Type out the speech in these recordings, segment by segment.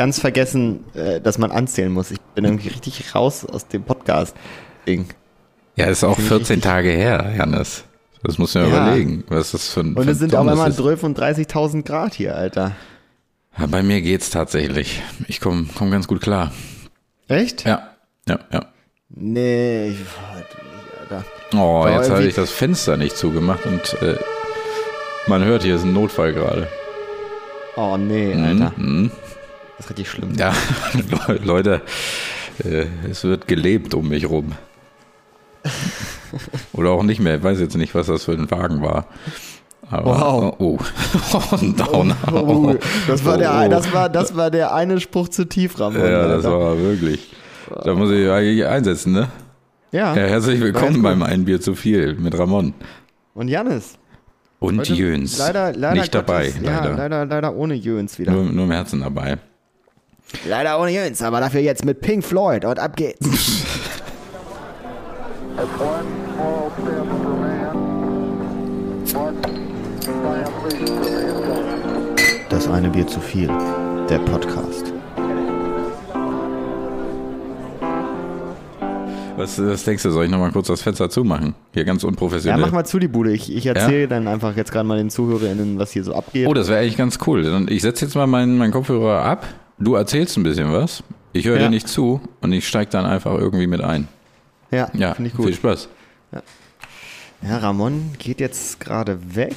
ganz vergessen, äh, dass man anzählen muss. Ich bin irgendwie richtig raus aus dem Podcast-Ding. Ja, ist auch Finde ich 14 richtig- Tage her, Jannis. Das muss man Ja. überlegen, was das für ein Und es sind einmal. 12 und 30.000 Grad hier, Alter. Ja, bei mir geht's tatsächlich. Ich komme komm ganz gut klar. Echt? Ja, ja, ja. Nee, ich heute nicht, Alter. Oh, Aber jetzt habe ich das Fenster nicht zugemacht und äh, man hört, hier ist ein Notfall gerade. Oh nee, Alter. Mhm. Das ist richtig schlimm. Ja, Le- Leute, äh, es wird gelebt um mich rum. Oder auch nicht mehr. Ich weiß jetzt nicht, was das für ein Wagen war. Aber, Wow. Oh, oh. ein Downer. Oh, das, war der, Oh, oh. das, war, das war der eine Spruch zu tief, Ramon. Ja, das Alter. war wirklich. Da muss ich eigentlich einsetzen, ne? ja. Ja, herzlich willkommen beim Ein Bier zu viel mit Ramon. Und Janis. Und Heute Jöns. Leider, leider Nicht dabei, Gottes, Ja, leider. leider, leider ohne Jöns wieder. Nur, nur im Herzen dabei. Leider ohne Jöns, aber dafür jetzt mit Pink Floyd und ab geht's. Das eine Bier zu viel. Der Podcast. Was, was denkst du, soll ich nochmal kurz das Fenster zumachen? Hier ganz Ja, unprofessionell. mach mal zu die Bude. Ich, ich erzähle dann einfach jetzt gerade mal den ZuhörerInnen, was hier so abgeht. Oh, das wäre eigentlich ganz cool. Ich setze jetzt mal meinen, meinen Kopfhörer ab. Du erzählst ein bisschen was. Ich höre Ja. dir nicht zu und ich steige dann einfach irgendwie mit ein. ja, Ja, finde ich viel gut. Spaß. Ja, Ramon geht jetzt gerade weg.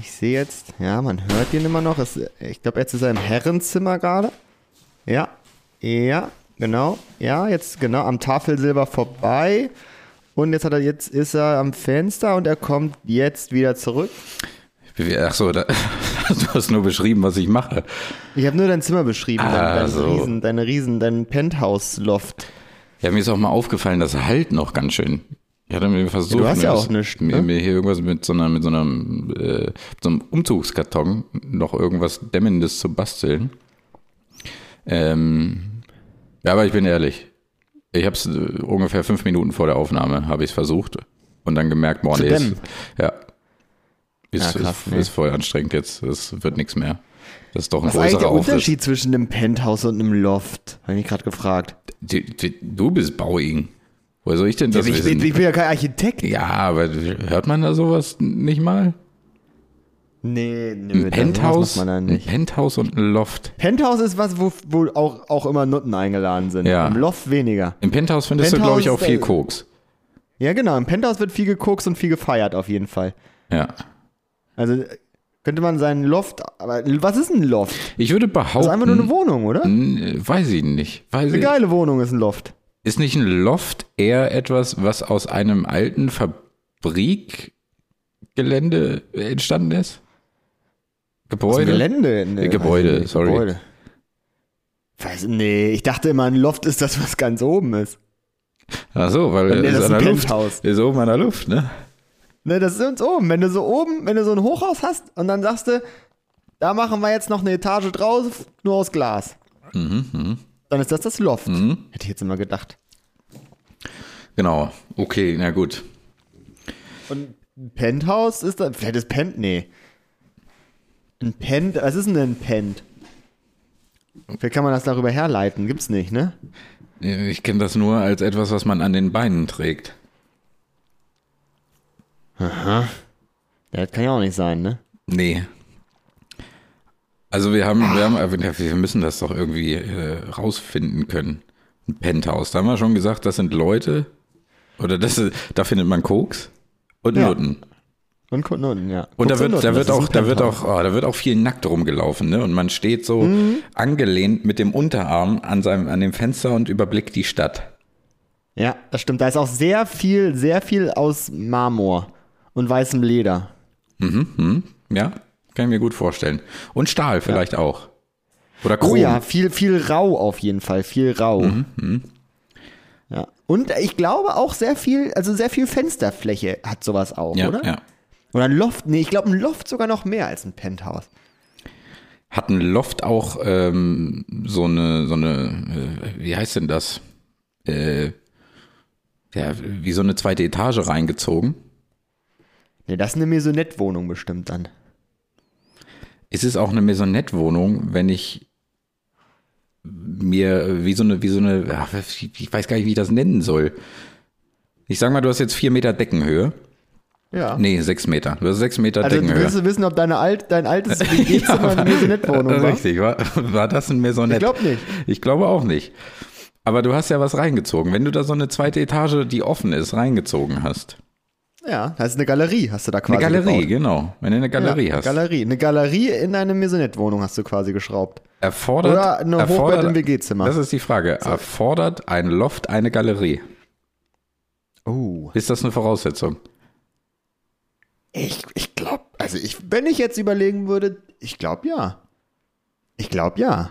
Ich sehe jetzt, ja, man hört ihn immer noch. Es, ich glaube, jetzt ist er im Herrenzimmer gerade. Ja, ja, genau. Ja, jetzt genau am Tafelsilber vorbei. Und jetzt hat er jetzt ist er am Fenster und er kommt jetzt wieder zurück. Ach so, da, du hast nur beschrieben, was ich mache. Ich habe nur dein Zimmer beschrieben, dein, Ah, dein so. Riesen, deine Riesen, dein Penthouse-Loft. Ja, mir ist auch mal aufgefallen, das halt noch ganz schön. Ich hatte mir versucht, Ja, du hast mir, ja nichts, mir, ne? mir hier irgendwas mit so einer, mit so einem, äh, mit so einem Umzugskarton noch irgendwas Dämmendes zu basteln. Ähm, ja, aber ich bin ehrlich. Ich habe es äh, ungefähr fünf Minuten vor der Aufnahme habe ich es versucht und dann gemerkt, boah, nee, ja, ist, Ja, krass, ist, nee. ist voll anstrengend jetzt. Das wird nichts mehr. Das ist doch ein Was ist eigentlich größerer der Aufriss. Unterschied zwischen einem Penthouse und einem Loft? Habe ich mich gerade gefragt. Du, du, du bist Bauing. Woher soll ich denn Ja, das ich, wissen? bin, ich bin ja kein Architekt. Ja, aber hört man da sowas nicht mal? Nee, nee, Ein Penthouse, man da ein nicht. Penthouse und ein Loft. Penthouse ist was, wo, wo auch, auch immer Nutten eingeladen sind. Ja. Im Loft weniger. Im Penthouse findest du, Penthouse glaube ich, auch viel äh, Koks. Ja, genau. Im Penthouse wird viel gekokst und viel gefeiert, auf jeden Fall. Ja. Also äh, könnte man seinen Loft. Aber was ist ein Loft? Ich würde Das behaupten. ist einfach nur eine Wohnung, oder? N- Weiß ich nicht. Weiß Eine geile Wohnung ist ein Loft. Ist nicht ein Loft eher etwas, was aus einem alten Fabrikgelände entstanden ist? Gebäude? Gelände. Äh, Gebäude, nicht. sorry. Gebäude. Weiß, nee, ich dachte immer, ein Loft ist das, was ganz oben ist. Ach so, weil Nee, es das ist ist ein Luft. Ist oben an der Luft, ne? Ne, das ist uns oben. Wenn du so oben, wenn du so ein Hochhaus hast und dann sagst du, da machen wir jetzt noch eine Etage draus, nur aus Glas. Mhm, Dann ist das das Loft. Hätte ich jetzt immer gedacht. Genau. Okay, na gut. Und ein Penthouse ist da, vielleicht ist Pent, nee. Ein Pent, was ist denn ein Pent? Vielleicht kann man das darüber herleiten, gibt's nicht, ne? Ich kenne das nur als etwas, was man an den Beinen trägt. Ja, das kann ja auch nicht sein, ne? Nee. Also wir haben, wir haben, äh, wir müssen das doch irgendwie äh, rausfinden können. Ein Penthouse. Da haben wir schon gesagt, das sind Leute, oder das ist, da findet man Koks und Ja. Nutten. Und Kunden, ja. Und da wird, Nutten, da wird auch, da wird auch, oh, da wird auch viel nackt rumgelaufen, ne? Und man steht so Mhm. angelehnt mit dem Unterarm an seinem, an dem Fenster und überblickt die Stadt. Ja, das stimmt. Da ist auch sehr viel, sehr viel aus Marmor und weißem Leder. Ja, kann ich mir gut vorstellen. Und Stahl vielleicht auch. Oder Chrom. Oh ja, viel, viel rau auf jeden Fall, viel rau. Mhm, Ja. Und ich glaube auch sehr viel, also sehr viel Fensterfläche hat sowas auch, ja, oder? ja. Oder ein Loft, nee, ich glaube ein Loft sogar noch mehr als ein Penthouse. Hat ein Loft auch ähm, so eine, so eine, äh, wie heißt denn das? Äh, ja, wie so eine zweite Etage reingezogen. Nee, das ist eine Maisonette-Wohnung bestimmt dann. Ist es auch eine Maisonette-Wohnung, wenn ich mir wie so eine, wie so eine, ja, ich weiß gar nicht, wie ich das nennen soll. Ich sag mal, du hast jetzt vier Meter Deckenhöhe. Ja. Nee, sechs Meter. Du hast sechs Meter also du Deckenhöhe. willst du wissen, ob deine alt, dein altes WG-Zimmer eine Maisonette-Wohnung war? Richtig, war, war das ein Maisonette? Ich glaub nicht. Ich glaube auch nicht. Aber du hast ja was reingezogen. Wenn du da so eine zweite Etage, die offen ist, reingezogen hast. Ja, das ist eine Galerie, hast du da Eine quasi Galerie, gebaut. genau. Wenn du eine Galerie ja, hast. Galerie. Eine Galerie in eine Maisonette-Wohnung hast du quasi geschraubt. Erfordert, Oder eine erfordert, Hochbett im WG-Zimmer. Das ist die Frage. Erfordert ein Loft eine Galerie? Oh. Ist das eine Voraussetzung? Ich, ich glaube, also ich, wenn ich jetzt überlegen würde, ich glaube ja. Ich glaube ja.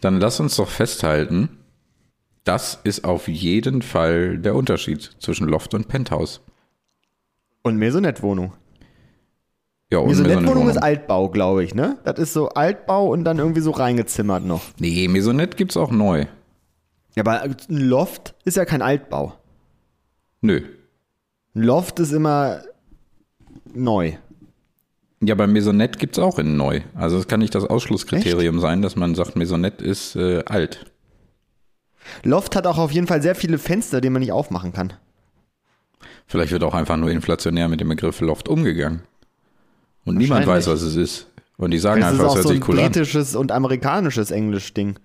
Dann lass uns doch festhalten, das ist auf jeden Fall der Unterschied zwischen Loft und Penthouse. Und Maisonette-Wohnung. Ja, und Maisonette-Wohnung ist Altbau, glaube ich, ne? Das ist so Altbau und dann irgendwie so reingezimmert noch. Nee, Maisonette gibt's auch neu. Ja, aber ein Loft ist ja kein Altbau. Nö. Ein Loft ist immer neu. Ja, bei Maisonette gibt's auch in neu. Also es kann nicht das Ausschlusskriterium sein, dass man sagt, Maisonette ist äh, alt. Loft hat auch auf jeden Fall sehr viele Fenster, die man nicht aufmachen kann. Vielleicht wird auch einfach nur inflationär mit dem Begriff Loft umgegangen. Und niemand weiß, was es ist. Und die sagen Das ist einfach, es hört so ein sich cool an. britisches und amerikanisches Englisch-Ding.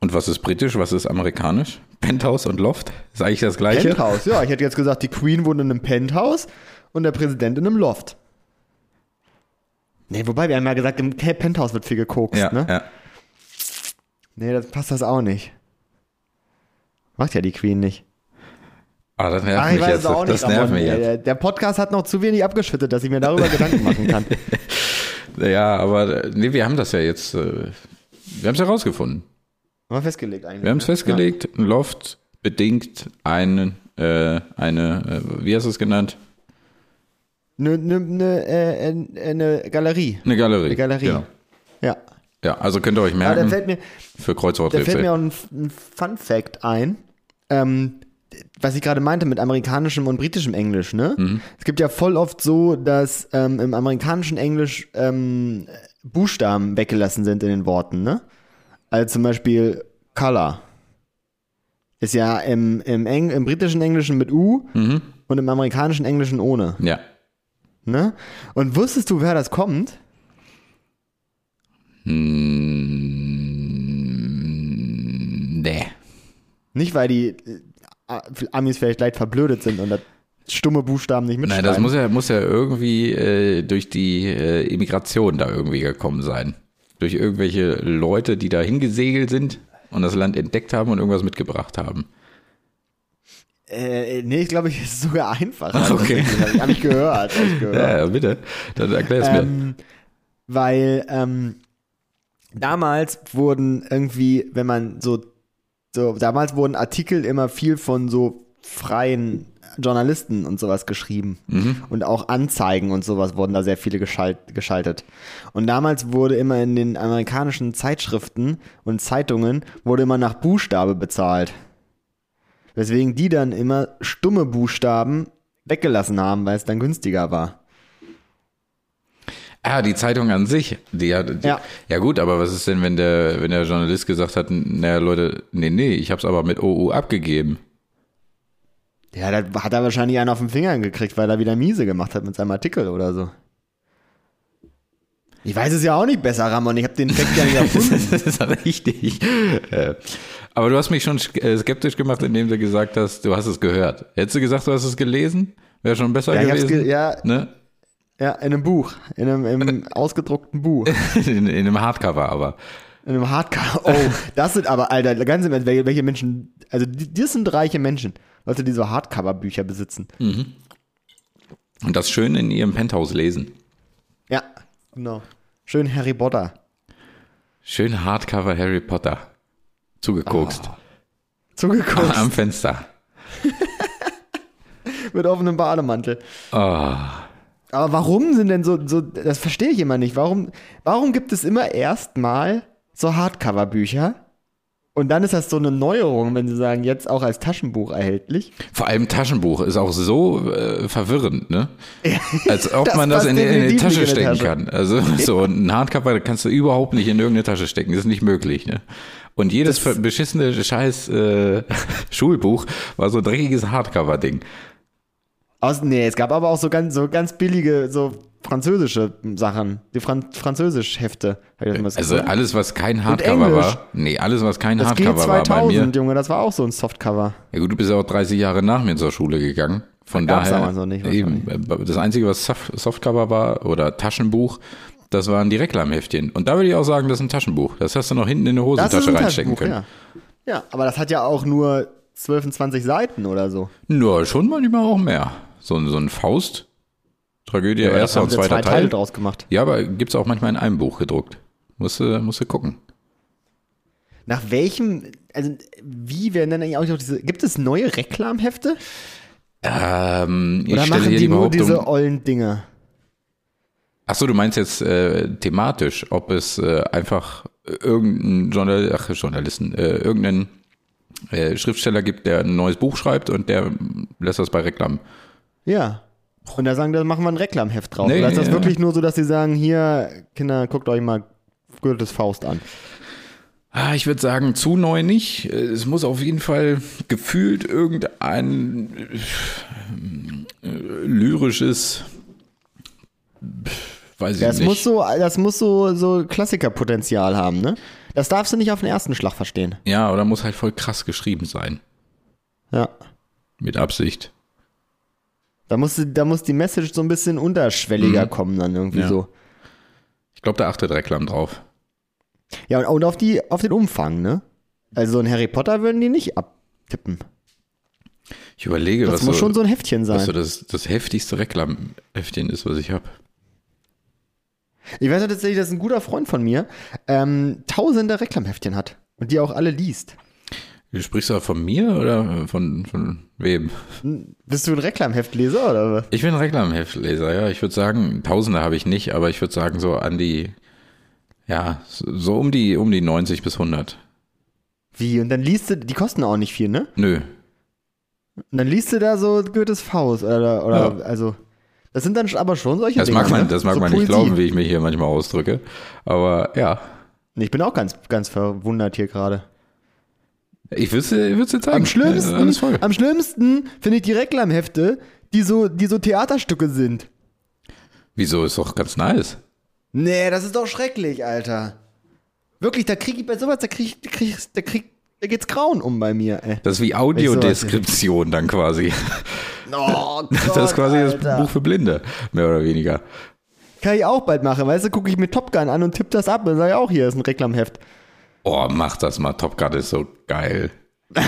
Und was ist britisch, was ist amerikanisch? Penthouse und Loft? Ist eigentlich das gleiche? Penthouse, ja. Ich hätte jetzt gesagt, die Queen wohnt in einem Penthouse und der Präsident in einem Loft. Nee, wobei wir haben ja gesagt, im Penthouse wird viel gekokst, Ja, ne? ja. Nee, das passt das auch nicht. Macht ja die Queen nicht. Ah, das nervt Ach, ich mich weiß jetzt. nicht, das nervt mich jetzt. Der, Podcast hat noch zu wenig abgeschüttet, dass ich mir darüber Gedanken machen kann. Ja, aber nee, wir haben das ja jetzt, äh, wir haben es herausgefunden. Haben wir festgelegt eigentlich. Wir haben es festgelegt, ein Loft bedingt einen, äh, eine, äh, wie hast du es genannt? Eine ne, ne, äh, ne Galerie. Eine Galerie. Eine Galerie. Genau. Ja. Ja, also könnt ihr euch Aber da merken, fällt mir, für da fällt mir Kreuzworträtsel. auch ein, ein Fun Fact ein. Ähm, was ich gerade meinte mit amerikanischem und britischem Englisch, ne? Mhm. Es gibt ja voll oft so, dass ähm, im amerikanischen Englisch ähm, Buchstaben weggelassen sind in den Worten, ne? Also zum Beispiel Color. Ist ja im, im, Eng im britischen Englischen mit U Mhm. und im amerikanischen Englischen ohne. Ja. Ne? Und wusstest du, wer das kommt? Hm, nee. Nicht, weil die Amis vielleicht leicht verblödet sind und das stumme Buchstaben nicht Nein, mitschreiben. das muss ja, muss ja irgendwie äh, durch die äh, Immigration da irgendwie gekommen sein. Durch irgendwelche Leute, die da hingesegelt sind und das Land entdeckt haben und irgendwas mitgebracht haben. Äh, nee, ich glaube, ich ist sogar einfacher. Okay. Habe ich, hab ich gehört. Hab ich gehört. Ja, ja, bitte. Dann erklär's mir. ähm, weil ähm, damals wurden irgendwie, wenn man so, so, damals wurden Artikel immer viel von so freien Journalisten und sowas geschrieben. Und auch Anzeigen und sowas wurden da sehr viele geschalt, geschaltet. Und damals wurde immer in den amerikanischen Zeitschriften und Zeitungen wurde immer nach Buchstabe bezahlt. Weswegen die dann immer stumme Buchstaben weggelassen haben, weil es dann günstiger war. Ah, die Zeitung an sich, die hat, die, Ja. ja. gut, aber was ist denn, wenn der, wenn der Journalist gesagt hat, naja Leute, nee, nee, ich hab's aber mit OU abgegeben. Ja, da hat er wahrscheinlich einen auf den Finger gekriegt, weil er wieder miese gemacht hat mit seinem Artikel oder so. Ich weiß es ja auch nicht besser, Ramon. Ich habe den Fact ja nicht erfunden. das ist richtig. Äh, Aber du hast mich schon äh, skeptisch gemacht, indem du gesagt hast, du hast es gehört. Hättest du gesagt, du hast es gelesen? Wäre schon besser Ja, ich hab's gewesen. ge ja, ne? Ja, in einem Buch. In einem im ausgedruckten Buch. in, in einem Hardcover aber. In einem Hardcover. Oh, das sind aber, Alter, ganz im Ernst, welche, welche Menschen, also die, das sind reiche Menschen. Leute, die so Hardcover-Bücher besitzen. Und das schön in ihrem Penthouse lesen. Ja, genau. Schön Harry Potter. Schön Hardcover Harry Potter. Zugekokst. Zugeguckt Am Fenster. mit offenem Bademantel. Oh. Aber warum sind denn so, so das verstehe ich immer nicht. Warum, warum gibt es immer erstmal so Hardcover-Bücher Und dann ist das so eine Neuerung, wenn sie sagen, jetzt auch als Taschenbuch erhältlich. Vor allem Taschenbuch ist auch so äh, verwirrend, ne? Als ob Das man das in, die- in die Tasche in stecken Tasche. kann. Also so ein Hardcover kannst du überhaupt nicht in irgendeine Tasche stecken. Das ist nicht möglich, ne? Und jedes beschissene scheiß äh, Schulbuch war so ein dreckiges Hardcover-Ding. Aus, nee, es gab aber auch so ganz, so ganz billige, so französische Sachen. Die Fran Französisch-Hefte. Hab ich das mal Also gesehen. alles, was kein Hardcover war. Nee, alles, was kein das Hardcover war bei mir. G2000, Junge, das war auch so ein Softcover. Ja gut, du bist ja auch 30 Jahre nach mir zur Schule gegangen. Von Da daher, noch nicht, eben, das Einzige, was Soft Softcover war oder Taschenbuch, das waren die Reklamheftchen. Und da würde ich auch sagen, das ist ein Taschenbuch. Das hast du noch hinten in eine Hosentasche ein reinstecken können. ja. Ja, aber das hat ja auch nur 12 und 20 Seiten oder so. Nur schon manchmal auch mehr. So, ein- so ein Faust. Tragödie, das erster und zweiter zwei Teile Teil. draus gemacht. Ja, aber gibt's auch manchmal in einem Buch gedruckt. Musst du, musst du gucken. Nach welchem, also wie werden denn eigentlich auch noch diese, gibt es neue Reklamhefte? Ähm, ich Oder stelle machen hier die die nur diese ollen Dinger? Ach so, du meinst jetzt äh, thematisch, ob es äh, einfach irgendeinen Journal Ach, Journalisten, äh, irgendeinen äh, Schriftsteller gibt, der ein neues Buch schreibt und der lässt das bei Reklam. Ja. Und da sagen, da machen wir ein Reklamheft drauf. Nee, Oder ist das ja. wirklich nur so, dass sie sagen, hier, Kinder, guckt euch mal Goethes Faust an. Ah, ich würde sagen, zu neu nicht. Es muss auf jeden Fall gefühlt irgendein äh, lyrisches, weiß ich Das nicht. muss so, das muss so, so Klassikerpotenzial haben, ne? Das darfst du nicht auf den ersten Schlag verstehen. ja, oder muss halt voll krass geschrieben sein. Ja. Mit Absicht. Da muss, da muss die Message so ein bisschen unterschwelliger kommen dann irgendwie Mhm. Ja. so. Ich glaube, da achtet Reklam drauf. Ja, und, und auf, die, auf den Umfang, ne? Also ein Harry Potter würden die nicht abtippen. Ich überlege, Das was muss so, schon so ein Heftchen sein. was so das, das heftigste Reklamheftchen ist, was ich habe. Ich weiß ja tatsächlich, dass ein guter Freund von mir ähm, tausende Reklamheftchen hat und die auch alle liest. Du sprichst du von mir oder von, von wem? Bist du ein Reklamheftleser oder was? Ich bin Reklamheftleser, ja. Ich würde sagen, Tausende habe ich nicht, aber ich würde sagen, so an die, ja, so um die, um die 90 bis 100. Wie? Und dann liest du, die kosten auch nicht viel, ne? Nö. Und dann liest du da so Goethes Faust oder, oder Ja. also, das sind dann aber schon solche Das Dinger, mag man, ne? das mag so man nicht Poesie. glauben, wie ich mich hier manchmal ausdrücke. Aber ja, Ich bin auch ganz, ganz verwundert hier gerade. Ich würde es dir zeigen. Am schlimmsten, am schlimmsten finde ich die Reklamhefte, die so, die so Theaterstücke sind. Wieso ist doch ganz nice. Nee, das ist doch schrecklich, Alter. Wirklich, da krieg ich bei sowas, da krieg ich, da krieg ich, da krieg, da geht's grauen um bei mir, ey. Das ist wie Audiodeskription dann quasi. Oh Gott, Das ist quasi Alter. das Buch für Blinde, mehr oder weniger. Kann ich auch bald machen, weißt du, gucke ich mir Top Gun an und tipp das ab und sage auch, hier ist ein Reklamheft. Oh, mach das mal. Top Gun ist so geil.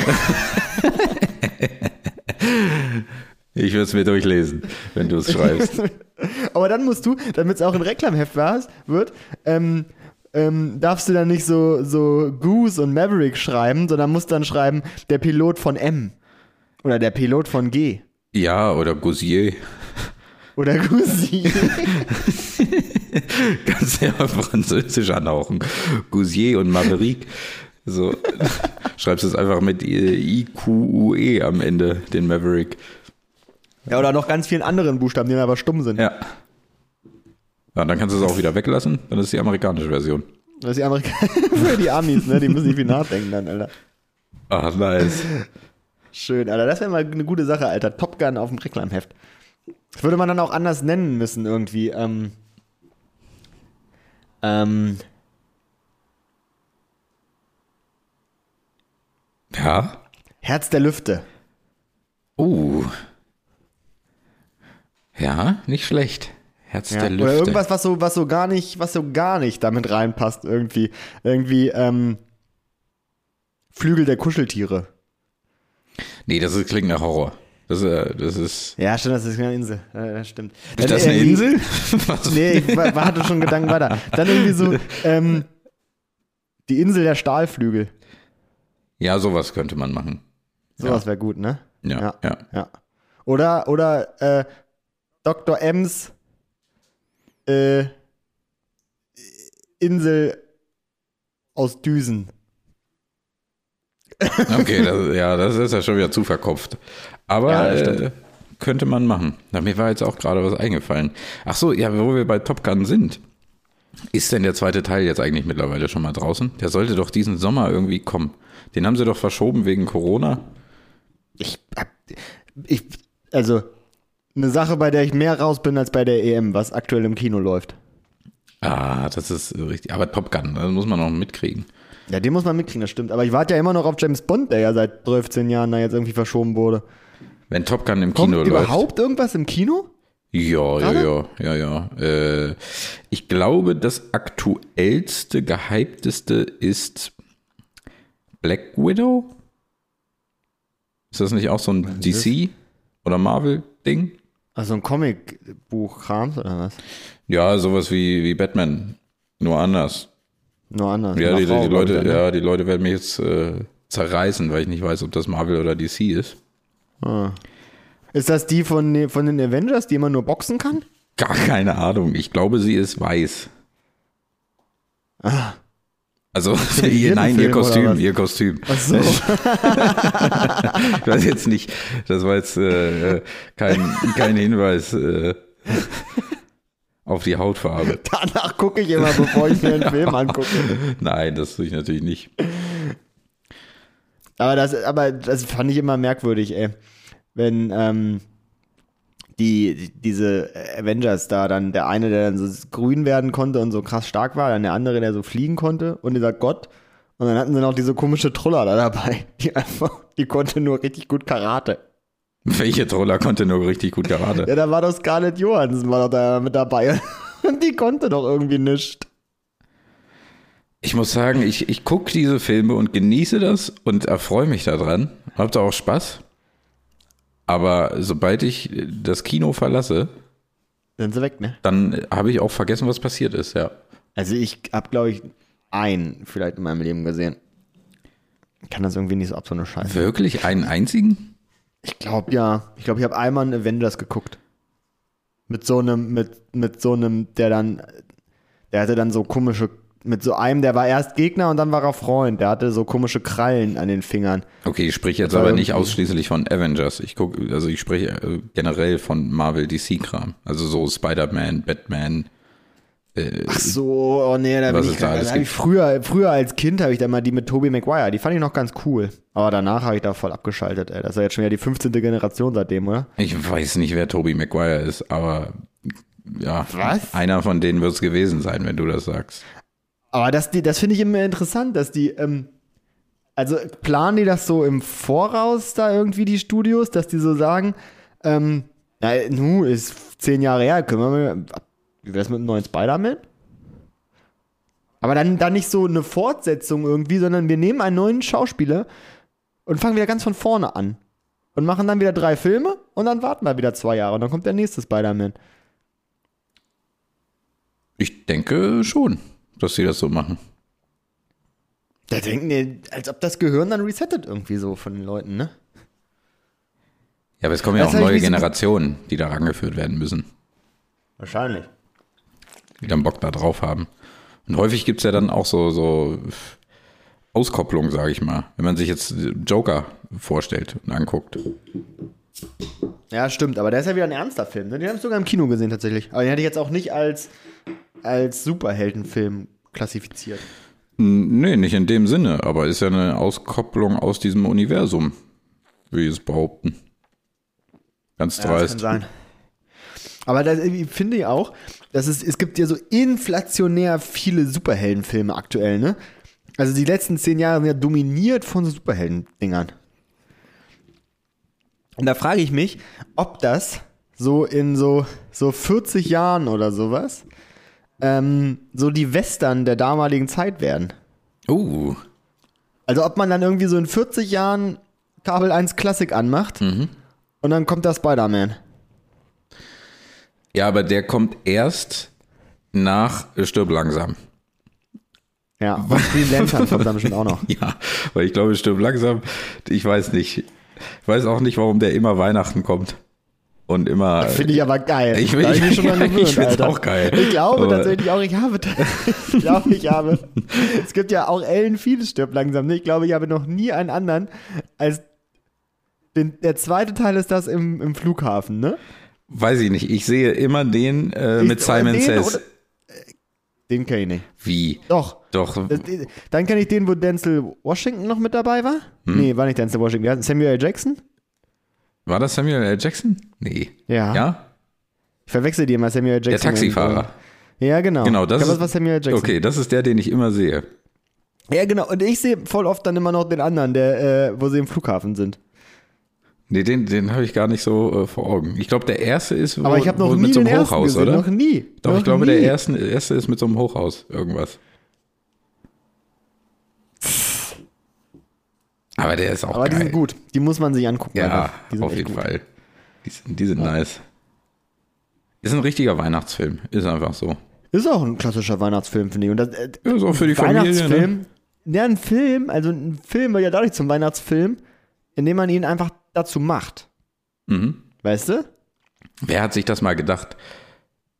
ich würde es mir durchlesen, wenn du es schreibst. Aber dann musst du, damit es auch ein Reklamheft war's, wird, ähm, ähm, darfst du dann nicht so, so Goose und Maverick schreiben, sondern musst dann schreiben, der Pilot von M. Oder der Pilot von G. Ja, oder Gousier. Oder Gusi. Kannst du ja französisch anhauchen. Gousier und Maverick. So, schreibst es einfach mit I-Q-U-E am Ende, den Maverick. ja, oder noch ganz vielen anderen Buchstaben, die aber stumm sind. Ja. Ja, dann kannst du es auch wieder weglassen. Dann ist die amerikanische Version. Das ist die Amerikaner für die Amis, ne? Die müssen nicht viel nachdenken dann, Alter. Ach, nice. Schön, Alter. Das wäre mal eine gute Sache, Alter. Top Gun auf dem Reklamheft. Das würde man dann auch anders nennen müssen, irgendwie. Ähm, ähm, Ja. Herz der Lüfte. Uh. Ja, nicht schlecht. Herz Ja. der Lüfte. Oder irgendwas, was so, was so gar nicht, was so gar nicht damit reinpasst, irgendwie. Irgendwie, ähm, Flügel der Kuscheltiere. Nee, das ist, klingt nach Horror. Das, äh, das ist. Ja, stimmt, das ist eine Insel. Ja, das stimmt. Ist das eine irgendwie- Insel? Was? Nee, ich war, hatte schon Gedanken weiter. Dann irgendwie so, ähm, die Insel der Stahlflügel. Ja, sowas könnte man machen. Sowas wäre gut, ne? Ja, Ja. ja. Ja. Oder, oder äh, Dr. Ems äh, Insel aus Düsen. Okay, das, ja, das ist ja schon wieder zu verkopft. Aber Ja, äh, könnte man machen. Na, mir war jetzt auch gerade was eingefallen. Ach so, ja, wo wir bei Top Gun sind. Ist denn der zweite Teil jetzt eigentlich mittlerweile schon mal draußen? Der sollte doch diesen Sommer irgendwie kommen. Den haben sie doch verschoben wegen Corona. Ich ich, also, eine Sache, bei der ich mehr raus bin als bei der EM, was aktuell im Kino läuft. Ah, das ist richtig. Aber Top Gun, das muss man noch mitkriegen. Ja, den muss man mitkriegen, das stimmt. Aber ich warte ja immer noch auf James Bond, der ja seit 15 Jahren da jetzt irgendwie verschoben wurde. Wenn Top Gun im Kommt Kino läuft. überhaupt irgendwas im Kino? Ja, ja, ja, Gerade? ja, ja. Äh, ich glaube, das aktuellste, gehypteste ist Black Widow. Ist das nicht auch so ein DC oder Marvel-Ding? Also ein Comicbuch-Krams oder was? Ja, sowas wie, wie Batman, nur anders. Nur anders. Ja, die, die Leute, ne? ja, die Leute werden mich jetzt äh, zerreißen, weil ich nicht weiß, ob das Marvel oder DC ist. Ah. Ist das die von, den- von den Avengers, die immer nur boxen kann? Gar keine Ahnung. Ich glaube, sie ist weiß. Also, ihr, nein, ihr Film, oder Kostüm, ihr Kostüm. Ach so. Ich weiß jetzt nicht, das war jetzt äh, kein, kein Hinweis äh, auf die Hautfarbe. Danach gucke ich immer, bevor ich mir einen Film angucke. Nein, das tue ich natürlich nicht. Aber das, aber das fand ich immer merkwürdig, ey. Wenn ähm, die, die- diese Avengers da dann, der eine, der dann so grün werden konnte und so krass stark war, dann der andere, der so fliegen konnte und dieser Gott. Und dann hatten sie noch diese komische Troller da dabei, die einfach, die konnte nur richtig gut Karate. Welche Troller konnte nur richtig gut Karate? Ja, da war doch Scarlett Johansson war doch da mit dabei. Und die konnte doch irgendwie nichts. Ich muss sagen, ich, ich gucke diese Filme und genieße das und erfreue mich daran. Hab da auch Spaß. Aber sobald ich das Kino verlasse, Sind sie weg, ne? dann habe ich auch vergessen, was passiert ist, ja. Also ich habe, glaube ich, einen vielleicht in meinem Leben gesehen. Ich kann das irgendwie nicht so ab, so eine Scheiße. Wirklich einen einzigen? Ich glaube ja. Ich glaube, ich habe einmal einen Avengers geguckt. Mit so einem, mit, mit so einem, der dann, der hatte dann so komische, mit so einem, der war erst Gegner und dann war er Freund. Der hatte so komische Krallen an den Fingern. Okay, ich spreche jetzt aber nicht ausschließlich von Avengers. Ich gucke, also ich spreche äh, generell von Marvel DC-Kram. Also so Spider-Man, Batman. Ach so, oh nee, da bin ich, da da ich früher, früher als Kind habe ich da mal die mit Tobey Maguire, die fand ich noch ganz cool. Aber danach habe ich da voll abgeschaltet, ey. Das ist ja jetzt schon wieder die 15. Generation seitdem, oder? Ich weiß nicht, wer Tobey Maguire ist, aber ja, Was? einer von denen wird es gewesen sein, wenn du das sagst. Aber das, das finde ich immer interessant, dass die, ähm, also planen die das so im Voraus da irgendwie, die Studios, dass die so sagen, ähm, ja, nu, ist zehn Jahre her, können wir mal, wie wär's mit einem neuen Spider-Man? Aber dann, dann nicht so eine Fortsetzung irgendwie, sondern wir nehmen einen neuen Schauspieler und fangen wieder ganz von vorne an. Und machen dann wieder drei Filme und dann warten wir wieder zwei Jahre und dann kommt der nächste Spider-Man. Ich denke schon, dass sie das so machen. Da denken die, als ob das Gehirn dann resettet irgendwie so von den Leuten, ne? Ja, aber es kommen ja Das auch neue Generationen, die da rangeführt werden müssen, Wahrscheinlich. die dann Bock da drauf haben. Und häufig gibt's ja dann auch so, so Auskopplung, sage ich mal. Wenn man sich jetzt Joker vorstellt und anguckt. Ja, stimmt, aber der ist ja wieder ein ernster Film. Ne? Den habe ich sogar im Kino gesehen tatsächlich. Aber den hätte ich jetzt auch nicht als, als Superheldenfilm klassifiziert. Nee, nicht in dem Sinne, aber ist ja eine Auskopplung aus diesem Universum, wie ich es behaupten. Ganz Ja, das kann dreist. sein. Aber das, ich finde ich auch, dass es, es gibt ja so inflationär viele Superheldenfilme aktuell, ne? Also die letzten zehn Jahre sind ja dominiert von so Superhelden-Dingern. Und da frage ich mich, ob das so in so, so 40 Jahren oder sowas ähm, so die Western der damaligen Zeit werden. Uh, Also ob man dann irgendwie so in 40 Jahren Kabel 1 Klassik anmacht und dann kommt da Spider-Man. ja, aber der kommt erst nach Stirb langsam. Ja, und Green Lantern kommt dann bestimmt auch noch. Ja, weil ich glaube, Stirb langsam, ich weiß nicht. Ich weiß auch nicht, warum der immer Weihnachten kommt. Und immer. Finde ich aber geil. Ich, ich, mich schon mal ich, gewöhnt, find's Alter. auch geil. Ich glaube Aber- tatsächlich auch, ich habe, ich glaube, ich habe, es gibt ja auch Ellen vieles stirbt langsam. Ne? Ich glaube, ich habe noch nie einen anderen als den, der zweite Teil ist das im, im Flughafen, ne? Weiß ich nicht. Ich sehe immer den äh, Ich- mit Simon den Says. oder- Den kenne ich nicht. Wie? Doch. Doch. Dann kenne ich den, wo Denzel Washington noch mit dabei war. Hm. Nee, war nicht Denzel Washington. Samuel L. Jackson? War das Samuel L. Jackson? Nee. Ja. Ja? Ich verwechsel die immer Samuel L. Der Jackson. Taxifahrer. Und, ja, genau. Genau, das ich glaub, ist, das war Samuel L. Jackson. Okay, das ist der, den ich immer sehe. Ja, genau. Und ich sehe voll oft dann immer noch den anderen, der, äh, wo sie im Flughafen sind. Nee, den, den habe ich gar nicht so äh, vor Augen. Ich glaube, der erste ist wo, Aber ich habe noch wo nie mit so einem Hochhaus, oder? Noch nie. Doch, noch ich glaube, nie. der erste, erste ist mit so einem Hochhaus. Irgendwas. Aber der ist auch Aber die geil. sind gut. Die muss man sich angucken. Ja, die auf jeden gut. Fall. Die sind, die sind nice. Ist ein richtiger Weihnachtsfilm. Ist einfach so. Ist auch ein klassischer Weihnachtsfilm, finde ich. Und das, äh, Ja, ist auch für die Familie. Weihnachtsfilm. Ne? Ja, ein Film, also ein Film wird ja dadurch zum Weihnachtsfilm, indem man ihn einfach dazu macht. Mhm. Weißt du? Wer hat sich das mal gedacht?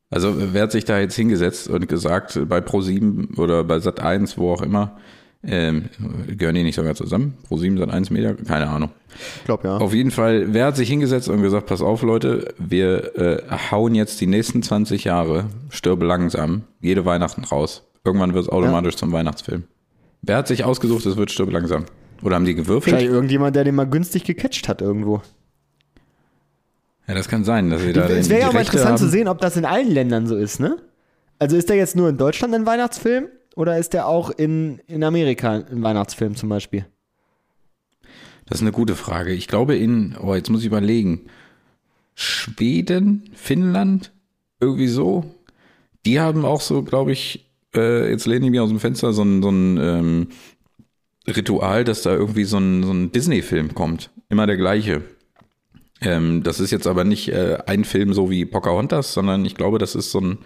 Also, wer hat sich da jetzt hingesetzt und gesagt, bei Pro7 oder bei Sat1, wo auch immer, ähm, gehören die nicht sogar zusammen? Pro7, Sat1 Media? Keine Ahnung. Ich glaube ja. Auf jeden Fall, wer hat sich hingesetzt und gesagt, pass auf Leute, wir äh, hauen jetzt die nächsten 20 Jahre, stirbe langsam, jede Weihnachten raus. Irgendwann wird es automatisch zum Weihnachtsfilm. Wer hat sich ausgesucht, es wird stirbe langsam? Oder haben die gewürfelt? Vielleicht irgendjemand, der den mal günstig gecatcht hat irgendwo. Ja, das kann sein, dass sie da Es wäre ja auch mal interessant zu haben. sehen, ob das in allen Ländern so ist, ne? Also ist der jetzt nur in Deutschland ein Weihnachtsfilm oder ist der auch in, in Amerika ein Weihnachtsfilm zum Beispiel? Das ist eine gute Frage. Ich glaube in, oh, jetzt muss ich überlegen. Schweden, Finnland, irgendwie so. Die haben auch so, glaube ich, äh, jetzt lehne ich mich aus dem Fenster, so ein, so ein ähm, Ritual, dass da irgendwie so ein, so ein Disney-Film kommt. Immer der gleiche. Ähm, das ist jetzt aber nicht äh, ein Film so wie Pocahontas, sondern ich glaube, das ist so ein,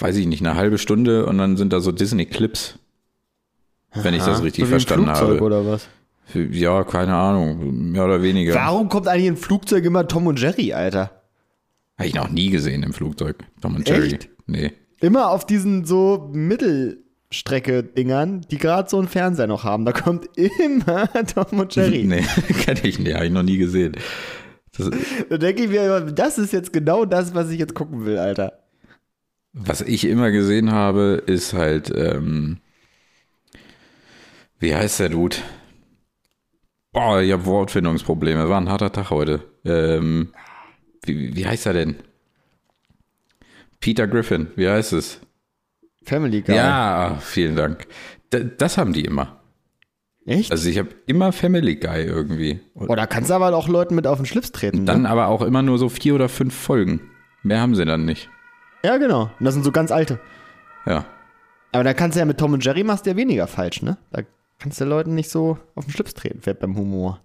weiß ich nicht, eine halbe Stunde und dann sind da so Disney-Clips. Wenn ich das richtig So verstanden Flugzeug habe. oder was? Ja, keine Ahnung, mehr oder weniger. Warum kommt eigentlich in Flugzeug immer Tom und Jerry, Alter? Habe ich noch nie gesehen im Flugzeug. Tom und Jerry. Echt? Nee. Immer auf diesen so Mittelstrecke-Dingern, die gerade so einen Fernseher noch haben. Da kommt immer Tom und Jerry. Nee, kenne ich nicht, habe ich noch nie gesehen. Das, Da denke ich mir das ist jetzt genau das, was ich jetzt gucken will, Alter. Was ich immer gesehen habe, ist halt, ähm, wie heißt der Dude? Boah, ich habe Wortfindungsprobleme. War ein harter Tag heute. Ähm, wie, wie heißt er denn? Peter Griffin, wie heißt es? Family Guy. Ja, vielen Dank. D das haben die immer. Echt? Also ich habe immer Family Guy irgendwie. Boah, da kannst du aber auch Leuten mit auf den Schlips treten. dann ne? aber auch immer nur so vier oder fünf Folgen. Mehr haben sie dann nicht. Ja, genau. Und das sind so ganz alte. Ja. Aber da kannst du ja mit Tom und Jerry machst du ja weniger falsch, ne? Da kannst du Leuten nicht so auf den Schlips treten, fährt beim Humor.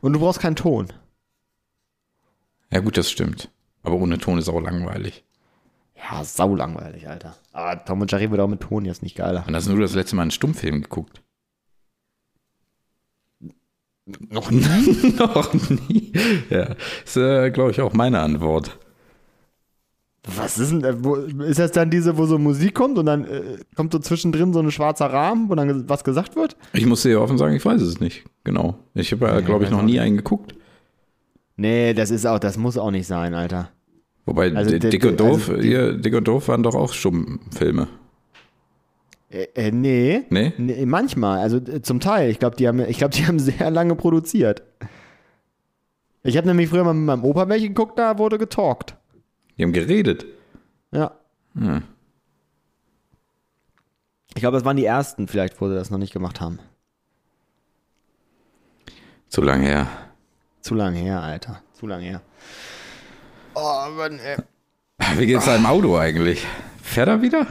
Und du brauchst keinen Ton. Ja gut, das stimmt. Aber ohne Ton ist auch langweilig. Ja, sau langweilig, Alter. Aber Tom und Jerry wird auch mit Ton jetzt nicht geiler. Und hast du das letzte Mal einen Stummfilm geguckt? Noch nie? Noch nie. Ja, ist, äh, glaube ich, auch meine Antwort. Was ist denn, wo, ist das dann diese, wo so Musik kommt und dann äh, kommt so zwischendrin so ein schwarzer Rahmen, wo dann was gesagt wird? Ich muss dir offen sagen, ich weiß es nicht. Genau. Ich habe ja, glaube ich, weiß noch nie einen geguckt. Nee, das ist auch, das muss auch nicht sein, Alter. Wobei Also Dick und Doof, also hier, Dick und Doof waren doch auch Stummfilme. Äh, äh, nee. Nee? nee. Manchmal, also zum Teil. Ich glaube, die haben, ich glaube, die haben sehr lange produziert. Ich habe nämlich früher mal mit meinem Opa welche geguckt, da wurde getalkt. Die haben geredet. Ja. Hm. Ich glaube, das waren die ersten, vielleicht, wo sie das noch nicht gemacht haben. Zu lange her. Zu lange her, Alter. Zu lange her. Oh, Mann, ey. Wie geht's deinem Auto eigentlich? Fährt er wieder?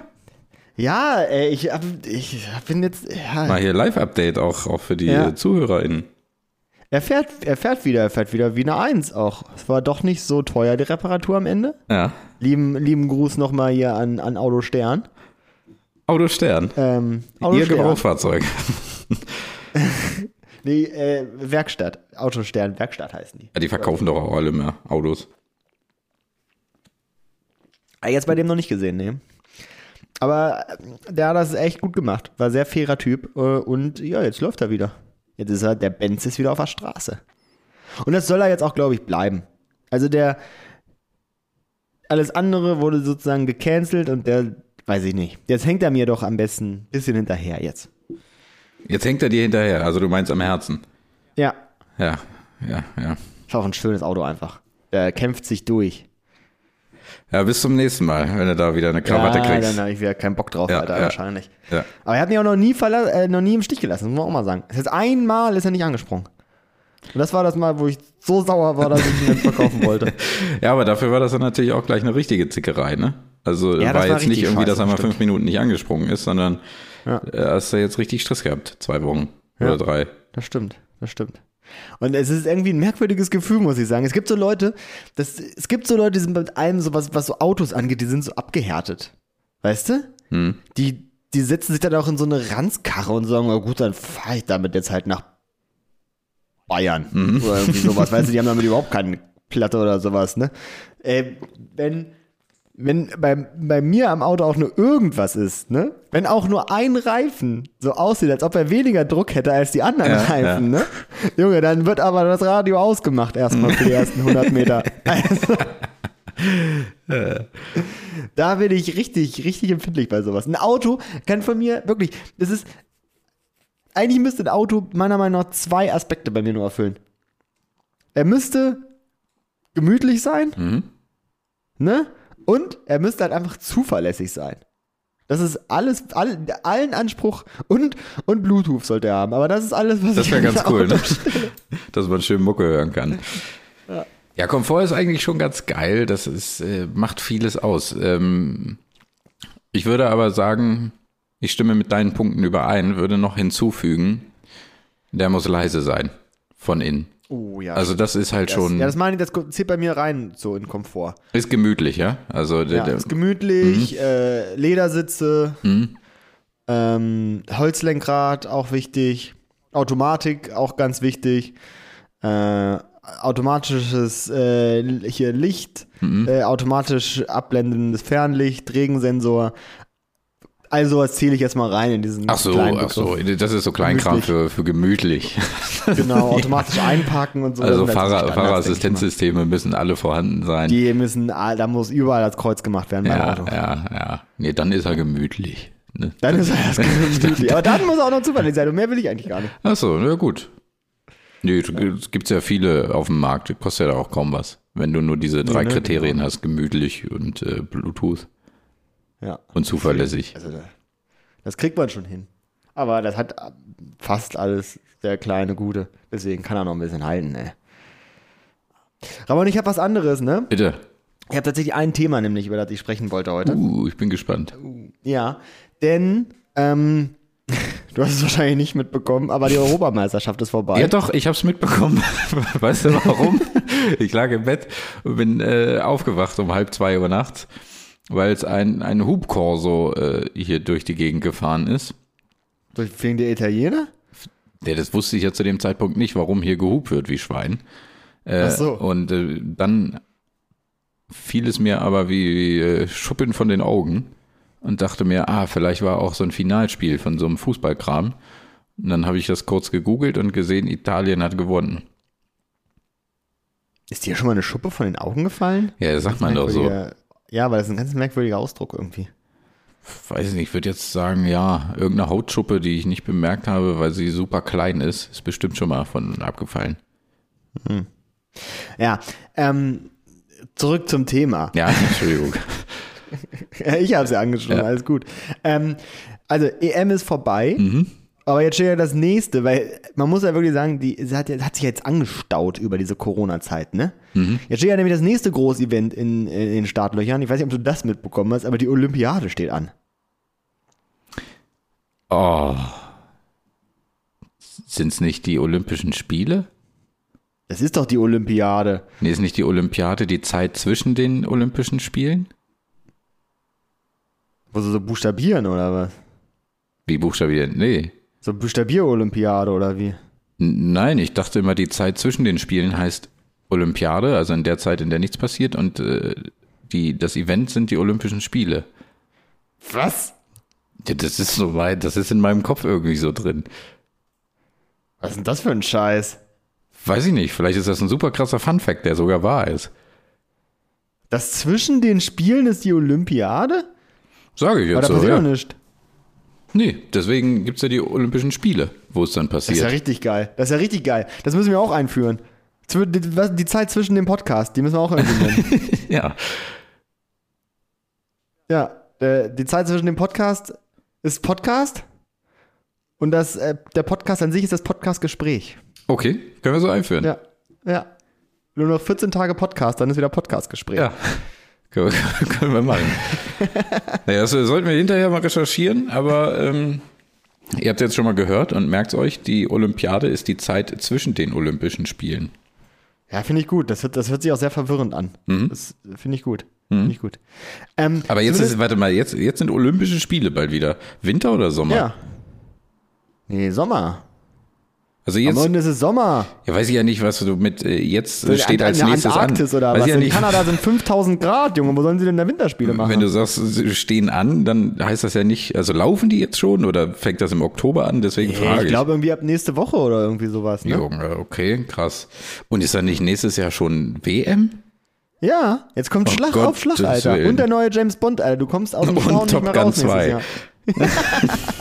Ja, ey, ich, ich bin jetzt. Ja, Mal hier Live-Update auch, auch für die Ja. ZuhörerInnen. Er, fährt, er fährt wieder, er fährt wieder wie eine Eins auch. Es war doch nicht so teuer, die Reparatur am Ende. Ja. Lieben, lieben Gruß nochmal hier an, an Auto Stern. Autostern. Ähm, Auto Ihr Stern. Gebrauchsfahrzeug. Nee, äh, Werkstatt. Autostern, Werkstatt heißen die. Ja, die verkaufen doch auch alle mehr Autos. Ah, Jetzt bei dem noch nicht gesehen, nee. Aber äh, der hat das echt gut gemacht. War sehr fairer Typ. äh, Und ja, jetzt läuft er wieder. Jetzt ist er, der Benz ist wieder auf der Straße. Und das soll er jetzt auch, glaube ich, bleiben. Also der, alles andere wurde sozusagen gecancelt und der, weiß ich nicht. Jetzt hängt er mir doch am besten ein bisschen hinterher jetzt. Jetzt hängt er dir hinterher, also du meinst am Herzen. Ja, Ja, ja, ja. ist auch ein schönes Auto einfach. Der kämpft sich durch. Ja, bis zum nächsten Mal, wenn du da wieder eine Krawatte ja, kriegst. dann habe ich wieder keinen Bock drauf, Ja, Alter, ja. wahrscheinlich. Ja. Aber er hat mich auch noch nie, äh, noch nie im Stich gelassen, muss man auch mal sagen. Das heißt, einmal ist er nicht angesprungen. Und das war das Mal, wo ich so sauer war, dass ich ihn nicht verkaufen wollte. ja, aber dafür war das dann natürlich auch gleich eine richtige Zickerei, ne? Also Ja, war war jetzt nicht irgendwie, dass er mal fünf Minuten nicht angesprungen ist, sondern Ja. äh, hast du jetzt richtig Stress gehabt. Zwei Wochen Ja. oder drei. Das stimmt, das stimmt. Und es ist irgendwie ein merkwürdiges Gefühl, muss ich sagen. Es gibt so Leute, das, es gibt so Leute, die sind mit allem so was, was so Autos angeht, die sind so abgehärtet. Weißt du? Hm. Die, die setzen sich dann auch in so eine Ranzkarre und sagen, na gut, dann fahre ich damit jetzt halt nach Bayern. Mhm. Oder irgendwie sowas. Weißt du, die haben damit überhaupt keine Platte oder sowas, ne? Äh, wenn, wenn bei, bei mir am Auto auch nur irgendwas ist, ne? Wenn auch nur ein Reifen so aussieht, als ob er weniger Druck hätte als die anderen Ja, Reifen, ne? Junge, dann wird aber das Radio ausgemacht erstmal für die ersten 100 Meter. Also, da bin ich richtig, richtig empfindlich bei sowas. Ein Auto kann von mir wirklich, das ist, eigentlich müsste ein Auto meiner Meinung nach zwei Aspekte bei mir nur erfüllen. Er müsste gemütlich sein, Mhm. ne? Und er müsste halt einfach zuverlässig sein. Das ist alles, all, allen Anspruch und, und Bluetooth sollte er haben. Aber das ist alles, was Das ich wäre an ganz cool, ne? Dass man schön Mucke hören kann. Ja. Komfort ist eigentlich schon ganz geil. Das ist, äh, macht vieles aus. Ähm, ich würde aber sagen, ich stimme mit deinen Punkten überein, würde noch hinzufügen, der muss leise sein. Von innen. Oh ja. Also das ist halt das, schon, ja, das meine ich, das zählt bei mir rein, so in Komfort. ist gemütlich, ja? Also Ja, ist gemütlich, Mhm. äh, Ledersitze, ähm, Holzlenkrad auch wichtig, Automatik auch ganz wichtig, äh, automatisches äh, hier Licht, Mhm. äh, automatisch abblendendes Fernlicht, Regensensor. Also was zähle ich jetzt mal rein in diesen ach so, kleinen ach so, Begriff. das ist so Kleinkram für, für gemütlich. Genau, automatisch einparken und so. Also Fahrer. Fahrerassistenzsysteme müssen alle vorhanden sein. Die müssen, da muss überall das Kreuz gemacht werden beim ja, Auto. ja, ja. Nee, dann ist er gemütlich. Ne? Dann ist er erst gemütlich. Aber dann muss er auch noch zuverlässig sein und mehr will ich eigentlich gar nicht. Ach so, na gut. Nee, es gibt ja viele auf dem Markt, kostet ja auch kaum was. Wenn du nur diese drei Nee, ne? Kriterien hast, gemütlich und äh, Bluetooth Ja. und zuverlässig. Also, da- das kriegt man schon hin. Aber das hat fast alles der kleine Gute. Deswegen kann er noch ein bisschen halten, ey. Ramon, ich habe was anderes, ne? Bitte. Ich habe tatsächlich ein Thema, nämlich, über das ich sprechen wollte heute. Uh, ich bin gespannt. Ja, denn, ähm, du hast es wahrscheinlich nicht mitbekommen, aber die Europameisterschaft ist vorbei. Ja doch, ich hab's mitbekommen. weißt du warum? ich lag im Bett und bin äh, aufgewacht um halb zwei Uhr nachts, weil es ein, ein Hubkorso äh, hier durch die Gegend gefahren ist. Durch wegen der Italiener? Ja, das wusste ich ja zu dem Zeitpunkt nicht, warum hier gehupt wird wie Schwein. Äh, Ach so. Und äh, dann fiel es mir aber wie äh, Schuppen von den Augen und dachte mir, ah, vielleicht war auch so ein Finalspiel von so einem Fußballkram. Und dann habe ich das kurz gegoogelt und gesehen, Italien hat gewonnen. Ist dir schon mal eine Schuppe von den Augen gefallen? Ja, das sagt man doch so. Merkwürdiger- Ja, aber das ist ein ganz merkwürdiger Ausdruck irgendwie. Weiß nicht, ich würde jetzt sagen, ja, irgendeine Hautschuppe, die ich nicht bemerkt habe, weil sie super klein ist, ist bestimmt schon mal von abgefallen. Ja, ähm, zurück zum Thema. Ja, Entschuldigung. Ich habe es ja angesprochen, Ja. alles gut. Ähm, also EM ist vorbei, Mhm. Aber jetzt steht ja das nächste, weil man muss ja wirklich sagen, die es hat, ja- hat sich jetzt angestaut über diese Corona-Zeit, ne? Mhm. Jetzt steht ja nämlich das nächste Großevent in, in den Startlöchern. Ich weiß nicht, ob du das mitbekommen hast, aber die Olympiade steht an. Oh. Sind es nicht die Olympischen Spiele? Das ist doch die Olympiade. Nee, ist nicht die Olympiade die Zeit zwischen den Olympischen Spielen? Wo sie so buchstabieren oder was? Wie buchstabiert? Nee. So Buchstabier-Olympiade oder wie? Nein, ich dachte immer, die Zeit zwischen den Spielen heißt Olympiade, also in der Zeit, in der nichts passiert und äh, die, das Event sind die Olympischen Spiele. Was? Ja, das ist so weit, das ist in meinem Kopf irgendwie so drin. Was ist denn das für ein Scheiß? Weiß ich nicht, vielleicht ist das ein super krasser Funfact, der sogar wahr ist. Das zwischen den Spielen ist die Olympiade? Sage ich Aber jetzt da so. passiert Ja. doch nichts. Nee, deswegen gibt's ja die Olympischen Spiele, wo es dann Das ist ja passiert. richtig geil. Das ist ja richtig geil. Das müssen wir auch einführen. Die, Zeit zwischen dem Podcast, die müssen wir auch irgendwie nennen. Ja, ja, äh, die Zeit zwischen dem Podcast ist Podcast und das, äh, der Podcast an sich ist das Podcast-Gespräch. okay, können wir so einführen. Ja, ja. Nur noch 14 Tage Podcast, dann ist wieder Podcast-Gespräch. Ja. Können wir, können wir machen. naja, das sollten wir hinterher mal recherchieren, aber ähm, ihr habt jetzt schon mal gehört und merkt euch, die Olympiade ist die Zeit zwischen den Olympischen Spielen. Ja, finde ich gut. Das hört, das hört sich auch sehr verwirrend an. Das finde ich gut. Finde ich gut. Ähm, Aber jetzt ist, warte mal, jetzt, jetzt sind Olympische Spiele bald wieder. Winter oder Sommer? Ja. Nee, Sommer. Also Am jetzt, Morgen ist es Sommer. ja, weiß ich ja nicht, was du mit äh, jetzt äh, steht als nächstes Antarktis an. oder weiß was? ja In nicht, Kanada sind 5000 Grad, Junge. Wo sollen sie denn da Winterspiele machen? Wenn du sagst, sie stehen an, dann heißt das ja nicht, also laufen die jetzt schon oder fängt das im Oktober an? Deswegen Nee, frage ich ich. glaube irgendwie ab nächste Woche oder irgendwie sowas. Ne? Junge, okay, krass. Und ist dann nicht nächstes Jahr schon WM? Ja, jetzt kommt Oh Schlag Gottes auf Schlag, Alter. Willen. Und der neue James Bond, Alter. Du kommst aus dem Und Schauen nicht Top mehr Gun raus nächstes 2. Jahr.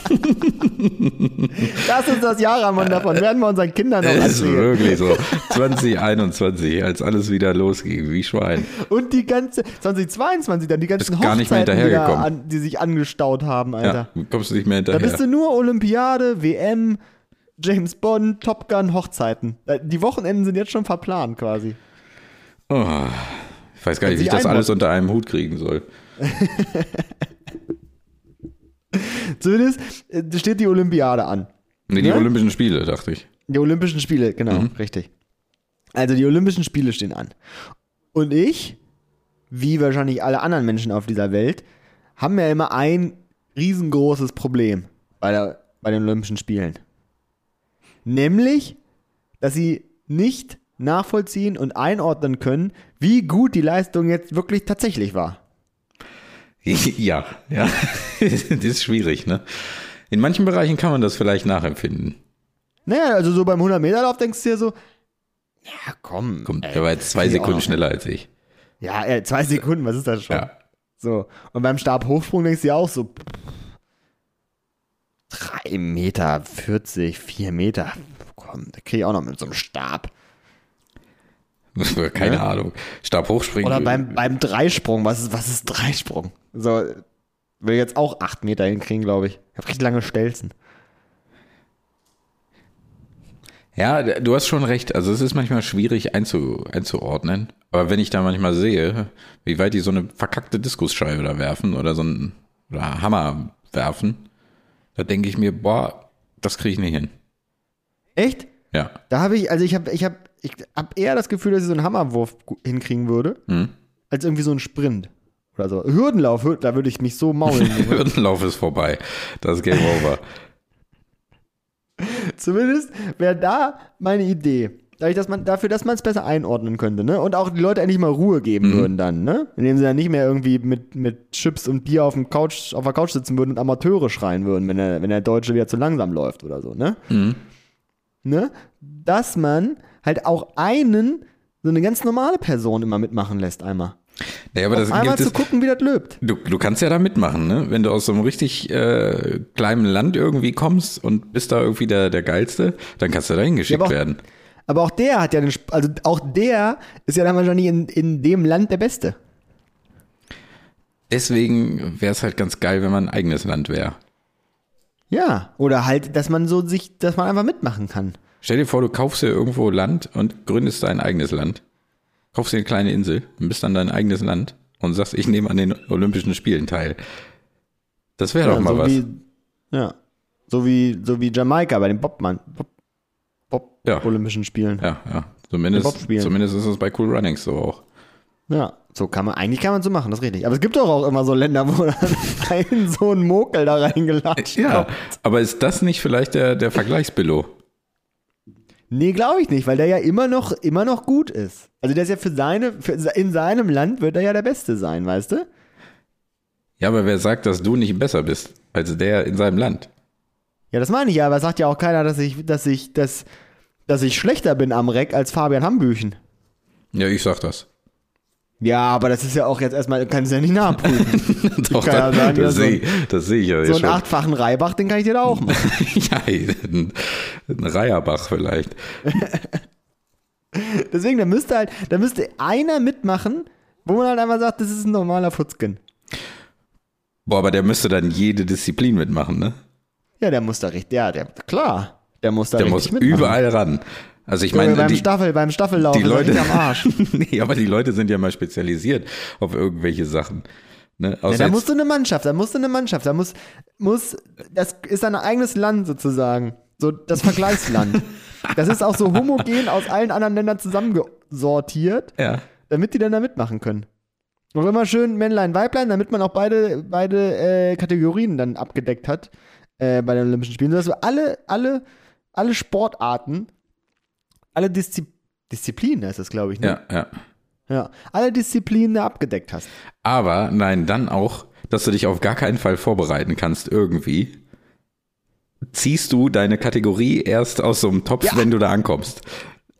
das ist das Jahr, Ramon, davon werden wir unseren Kindern noch Das ist wirklich so. 2021, als alles wieder losging, wie Schwein. Und die ganze, 2022 dann, die ganzen gar nicht mehr Hochzeiten, die, da hinterhergekommen. an, die sich angestaut haben, Alter. Ja, kommst du nicht mehr Da hinterher. bist du nur Olympiade, WM, James Bond, Top Gun, Hochzeiten. Äh, Die Wochenenden sind jetzt schon verplant quasi. oh, ich weiß gar nicht, wie ich das alles unter einem Hut kriegen soll. Zumindest äh, steht die Olympiade an. Nee, die Ne? Olympischen Spiele, dachte ich. Die Olympischen Spiele, genau, richtig. Also die Olympischen Spiele stehen an. Und ich, wie wahrscheinlich alle anderen Menschen auf dieser Welt, haben ja immer ein riesengroßes Problem bei, der, bei den Olympischen Spielen. Nämlich, dass sie nicht nachvollziehen und einordnen können, wie gut die Leistung jetzt wirklich tatsächlich war. Ja, ja. das ist schwierig, ne? In manchen Bereichen kann man das vielleicht nachempfinden. Naja, also so beim 100-Meter-Lauf denkst du dir so, ja komm. Komm, ey, der war jetzt zwei Sekunden schneller als ich. Ja, äh, zwei Sekunden, was ist das schon? Ja. So. Und beim Stabhochsprung denkst du dir auch so, 3 Meter 40, 4 Meter. Komm, da krieg ich auch noch mit so einem Stab. Keine Ne? Ahnung. Stabhochspringen. Oder beim, beim Dreisprung, was ist, was ist Dreisprung? So, will jetzt auch 8 Meter hinkriegen, glaube ich. Ich hab richtig lange Stelzen. Ja, du hast schon recht. Also es ist manchmal schwierig einzu, einzuordnen. Aber wenn ich da manchmal sehe, wie weit die so eine verkackte Diskusscheibe da werfen oder so ein oder Hammer werfen, da denke ich mir, boah, das kriege ich nicht hin. Echt? Ja. Da habe ich, also ich habe ich hab, ich hab eher das Gefühl, dass ich so einen Hammerwurf hinkriegen würde, Hm. als irgendwie so einen Sprint. Oder so. Hürdenlauf, Hür- da würde ich mich so maulen. Hürdenlauf ist vorbei. Das ist Game Over. Zumindest wäre da meine Idee. Dadurch, dass man, dafür, dass man es besser einordnen könnte, ne? Und auch die Leute endlich mal Ruhe geben würden dann, ne? Indem sie dann nicht mehr irgendwie mit, mit Chips und Bier auf, dem Couch, auf der Couch sitzen würden und Amateure schreien würden, wenn der, wenn der Deutsche wieder zu langsam läuft oder so, ne? Ne? Dass man halt auch einen, so eine ganz normale Person immer mitmachen lässt, einmal. Naja, aber das einmal zu gucken, wie das löbt. du, du kannst ja da mitmachen, ne? Wenn du aus so einem richtig äh, kleinen Land irgendwie kommst und bist da irgendwie der, der Geilste, dann kannst du da hingeschickt Ja, aber auch- werden. Aber auch der hat ja den, also auch der ist ja dann wahrscheinlich in, in dem Land der Beste. Deswegen wäre es halt ganz geil, wenn man ein eigenes Land wäre. Ja, oder halt, dass man so sich, dass man einfach mitmachen kann. Stell dir vor, du kaufst dir irgendwo Land und gründest dein eigenes Land. Kaufst dir eine kleine Insel und bist dann dein eigenes Land und sagst, ich nehme an den Olympischen Spielen teil. Das wäre ja, doch mal so was. Wie, ja, so wie, so wie Jamaika bei den Bobmann, Bob, Bob Ja. Olympischen Spielen. Ja. ja, ja. Zumindest, zumindest ist es bei Cool Runnings so auch. so kann man, eigentlich kann man so machen, das ist richtig. Aber es gibt doch auch immer so Länder, wo dann ein so ein Mokel da reingelatscht Ja, kommt. aber ist das nicht vielleicht der, der Vergleichsbillo? Nee, glaube ich nicht, weil der ja immer noch, immer noch gut ist. Also der ist ja für seine, für, in seinem Land wird er ja der Beste sein, weißt du? Ja, aber wer sagt, dass du nicht besser bist als der in seinem Land? Ja, das meine ich ja, aber sagt ja auch keiner, dass ich, dass ich, dass, dass ich schlechter bin am Reck als Fabian Hambüchen. Ja, ich sag das. Ja, aber das ist ja auch jetzt erstmal, kannst du ja nicht nachprüfen. Doch, kann ja sagen, das sehe das seh ich ja so einen schon. achtfachen Reibach, den kann ich dir da auch machen. ja, ein, ein Reierbach vielleicht. Deswegen, da müsste halt, da müsste einer mitmachen, wo man halt einfach sagt, das ist ein normaler Futzkin. Boah, aber der müsste dann jede Disziplin mitmachen, ne? Ja, der muss da richtig, ja, der, klar, der muss da Der richtig muss mitmachen. überall ran. Also ich meine, beim die, Staffel, beim Staffellauf die Leute, am Arsch. nee, aber die Leute sind ja mal spezialisiert auf irgendwelche Sachen. Ne? Ja, da musst du eine Mannschaft, da musst du eine Mannschaft, da muss, muss, das ist ein eigenes Land sozusagen. So das Vergleichsland. das ist auch so homogen aus allen anderen Ländern zusammengesortiert, ja. damit die dann da mitmachen können. Auch immer schön Männlein, Weiblein, damit man auch beide, beide äh, Kategorien dann abgedeckt hat äh, bei den Olympischen Spielen, sodass du alle, alle, alle Sportarten, alle Diszi Disziplinen ist das, glaube ich, ne? ja, ja. ja. Alle Disziplinen abgedeckt hast. Aber nein, dann auch, dass du dich auf gar keinen Fall vorbereiten kannst irgendwie. Ziehst du deine Kategorie erst aus so einem Topf, Ja. wenn du da ankommst.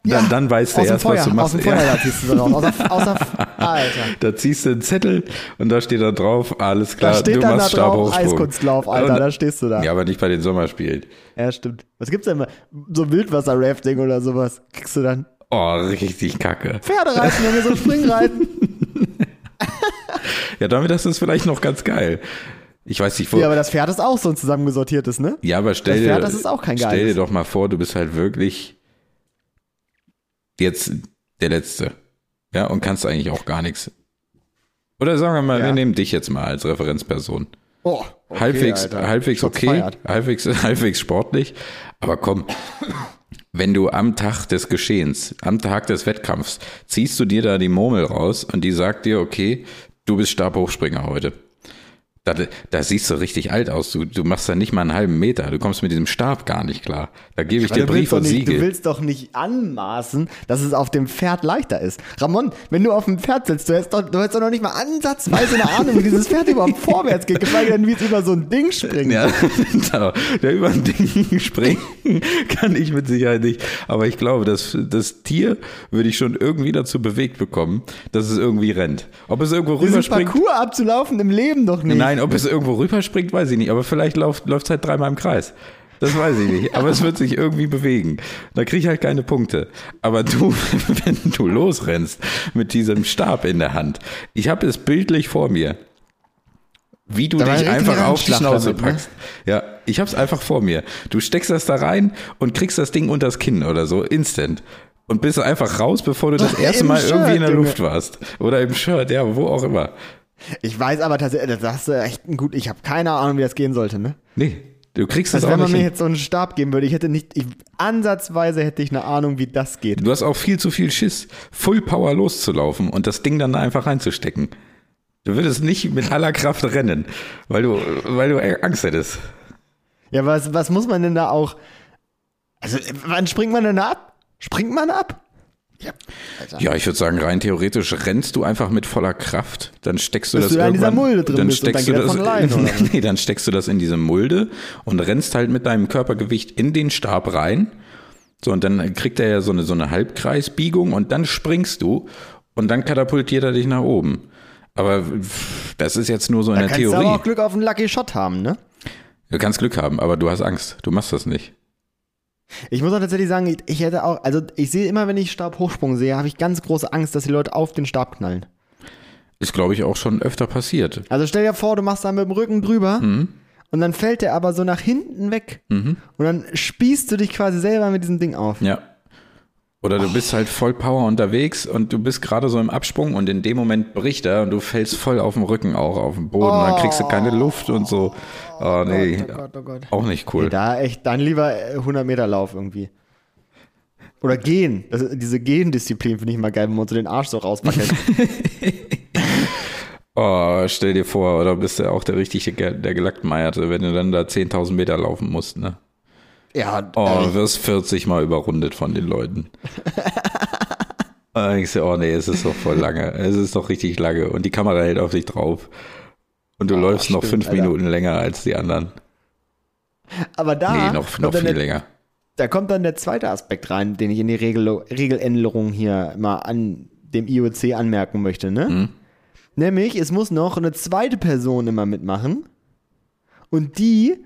Dann, Ja, dann weißt du aus erst, Feuer, was du Aus machst. dem Feuer, Ja. da ziehst du sie raus. Außer, außer, Alter. Da ziehst du einen Zettel und da steht da drauf, alles Da klar, steht du dann da machst drauf Stabhochsprung. Eiskunstlauf, Alter, Und- da stehst du da. Ja, aber nicht bei den Sommerspielen. Ja, stimmt. Was gibt's denn mal? So Wildwasser-Rafting oder sowas. Kriegst du dann Oh, richtig kacke. Pferdereiten, Junge, so Springreiten. Ja, damit ist es vielleicht noch ganz geil. Ich weiß nicht, wo. Ja, aber das Pferd ist auch so ein zusammengesortiertes, ne? Ja, aber stell Das dir, Pferd, das ist auch kein stell dir doch mal vor, du bist halt wirklich jetzt der Letzte. Ja, und kannst eigentlich auch gar nichts. Oder sagen wir mal, Ja. wir nehmen dich jetzt mal als Referenzperson. Oh, okay, halbwegs, Alter. halbwegs okay, halbwegs, halbwegs sportlich. Aber komm, wenn du am Tag des Geschehens, am Tag des Wettkampfs, ziehst du dir da die Murmel raus und die sagt dir, okay, du bist Stabhochspringer heute. Da, da siehst du richtig alt aus. Du, du machst da nicht mal einen halben Meter. Du kommst mit diesem Stab gar nicht klar. Da gebe ich dir du, Brief und nicht, du Siegel. willst doch nicht anmaßen, dass es auf dem Pferd leichter ist. Ramon, wenn du auf dem Pferd sitzt, du hast doch, du hast doch noch nicht mal ansatzweise eine Ahnung, wie dieses Pferd überhaupt vorwärts geht, geschweige denn, wie es über so ein Ding springt. Ja, da- der über ein Ding springen kann ich mit Sicherheit nicht. Aber ich glaube, das, das Tier würde ich schon irgendwie dazu bewegt bekommen, dass es irgendwie rennt. Ob es irgendwo rüberspringt. Parcours abzulaufen im Leben doch nicht. Nein, ob es irgendwo rüberspringt, weiß ich nicht. Aber vielleicht läuft es halt dreimal im Kreis. Das weiß ich nicht. Aber es wird sich irgendwie bewegen. Da kriege ich halt keine Punkte. Aber du, wenn du losrennst mit diesem Stab in der Hand, ich habe es bildlich vor mir. Wie du Da dich einfach auf die Schnauze damit, ne? packst. Ja, ich hab's einfach vor mir. Du steckst das da rein und kriegst das Ding unters Kinn oder so, instant. Und bist einfach raus, bevor du das erste Mal Shirt, irgendwie in der. Luft warst. Oder im Shirt, ja, wo auch immer. Ich weiß aber tatsächlich, das hast du echt gut, ich habe keine Ahnung, wie das gehen sollte, ne? Nee, du kriegst das Also auch wenn man nicht mir hin. jetzt so einen Stab geben würde, ich hätte nicht, ich, ansatzweise hätte ich eine Ahnung, wie das geht. Du hast auch viel zu viel Schiss, Full Power loszulaufen und das Ding dann einfach reinzustecken. Du würdest nicht mit aller Kraft rennen, weil du, weil du Angst hättest. Ja, was, was muss man denn da auch, also wann springt man denn da ab? Springt man ab? Ja, Alter. Ja, ich würde sagen, rein theoretisch rennst du einfach mit voller Kraft, dann steckst du Bis das du in dieser Mulde drin dann bist steckst dann du das, was? nee, dann steckst du das in diese Mulde und rennst halt mit deinem Körpergewicht in den Stab rein. So, und dann kriegt er ja so eine, so eine Halbkreisbiegung und dann springst du und dann katapultiert er dich nach oben. Aber das ist jetzt nur so in Da der kannst du aber Theorie. auch Glück auf einen Lucky Shot haben, ne? Du kannst Glück haben, aber du hast Angst. Du machst das nicht. Ich muss auch tatsächlich sagen, ich, hätte auch, also ich sehe immer, wenn ich Stabhochsprung sehe, habe ich ganz große Angst, dass die Leute auf den Stab knallen. Ist, glaube ich, auch schon öfter passiert. Also stell dir vor, du machst da mit dem Rücken drüber Mhm. und dann fällt der aber so nach hinten weg. Und dann spießt du dich quasi selber mit diesem Ding auf. Ja. Oder du bist halt voll Power unterwegs und du bist gerade so im Absprung und in dem Moment bricht er und du fällst voll auf dem Rücken auch auf den Boden. Und dann kriegst du keine Luft und so. Oh, nee. Oh Gott, oh Gott. Auch nicht cool. Nee, da echt, dann lieber äh, 100 Meter Lauf irgendwie. Oder gehen. Das, diese Gehen-Disziplin finde ich mal geil, wenn man so den Arsch so rauspacken. Oh, stell dir vor, oder bist du auch der richtige, Ge- der Gelackmeierte, wenn du dann da 10.000 Meter laufen musst, ne? Ja, Oh, du wirst 40 Mal überrundet von den Leuten. Und ich so, oh nee, es ist doch voll lange. Es ist doch richtig lange. Und die Kamera hält auf dich drauf. Und du läufst noch Ah, stimmt, fünf Alter. Minuten länger als die anderen. aber da, Nee, noch, noch dann viel der, länger. da kommt dann der zweite Aspekt rein, den ich in die Regel, Regeländerung hier mal an dem IOC anmerken möchte. Ne? Mhm. Nämlich, es muss noch eine zweite Person immer mitmachen. Und die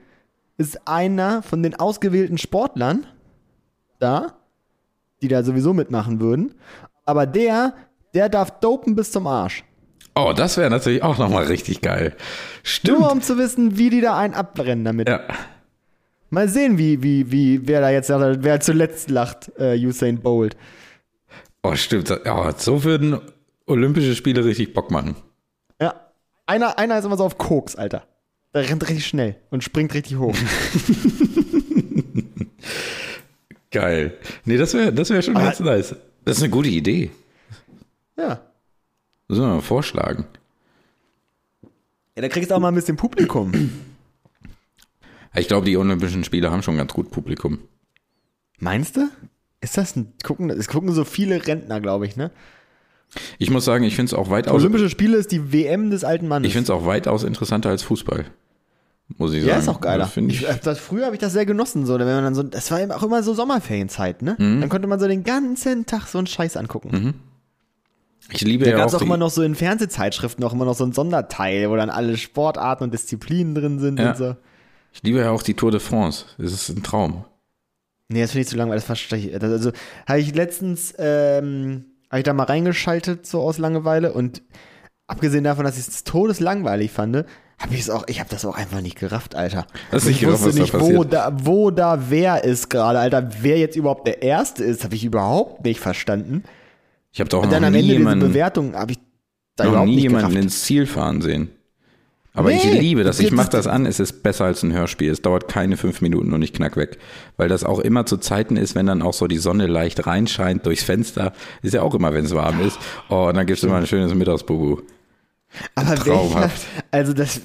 ist einer von den ausgewählten Sportlern da, die da sowieso mitmachen würden. Aber der, der darf dopen bis zum Arsch. Oh, das wäre natürlich auch nochmal richtig geil. Stimmt. Nur um zu wissen, wie die da einen abbrennen damit. Ja. Mal sehen, wie, wie, wie, wer da jetzt, wer zuletzt lacht, äh, Usain Bolt. Oh, stimmt. Ja, so würden Olympische Spiele richtig Bock machen. Ja. Einer, einer ist immer so auf Koks, Alter. Der rennt richtig schnell und springt richtig hoch. Geil. Nee, das wäre das wär schon Aber- ganz nice. Das ist eine gute Idee. ja. Das müssen wir mal vorschlagen. Ja, da kriegst du auch mal ein bisschen Publikum. Ich glaube, die Olympischen Spiele haben schon ganz gut Publikum. Meinst du? Ist das ein, gucken, es gucken so viele Rentner, glaube ich, ne? Ich muss sagen, ich finde es auch weitaus, Olympische Spiele ist die WM des alten Mannes. ich finde es auch weitaus interessanter als Fußball. Muss ich sagen. ja, ist auch geiler. Ich, ich, äh, das, früher habe ich das sehr genossen, so, wenn man dann so, das war eben auch immer so Sommerferienzeit, ne? Mhm. Dann konnte man so den ganzen Tag so einen Scheiß angucken. ich liebe Da ja gab auch, es auch immer noch so in Fernsehzeitschriften auch immer noch so ein Sonderteil, wo dann alle Sportarten und Disziplinen drin sind Ja. und so. ich liebe ja auch die Tour de France. Das ist ein Traum. Nee, das finde ich zu langweilig. Das verstehe ich. Das, also habe ich letztens, ähm, habe ich da mal reingeschaltet, so aus Langeweile und abgesehen davon, dass ich es todeslangweilig fand, habe ich es auch, ich habe das auch einfach nicht gerafft, Alter. Nicht ich gerafft, wusste was da nicht, wo da, wo da wer ist gerade, Alter. Wer jetzt überhaupt der Erste ist, habe ich überhaupt nicht verstanden. Ich habe doch Und noch dann am nie Ende diese Bewertung habe ich da noch nie nicht jemanden gerafft. ins Ziel fahren sehen. Aber Nee, ich liebe das. Ich mache das an. Es ist besser als ein Hörspiel. Es dauert keine fünf Minuten und ich knack weg. Weil das auch immer zu Zeiten ist, wenn dann auch so die Sonne leicht reinscheint durchs Fenster. Ist ja auch immer, wenn es warm ist. Oh, und dann gibt's immer ein schönes Mittagsbubu. Aber welcher, also das,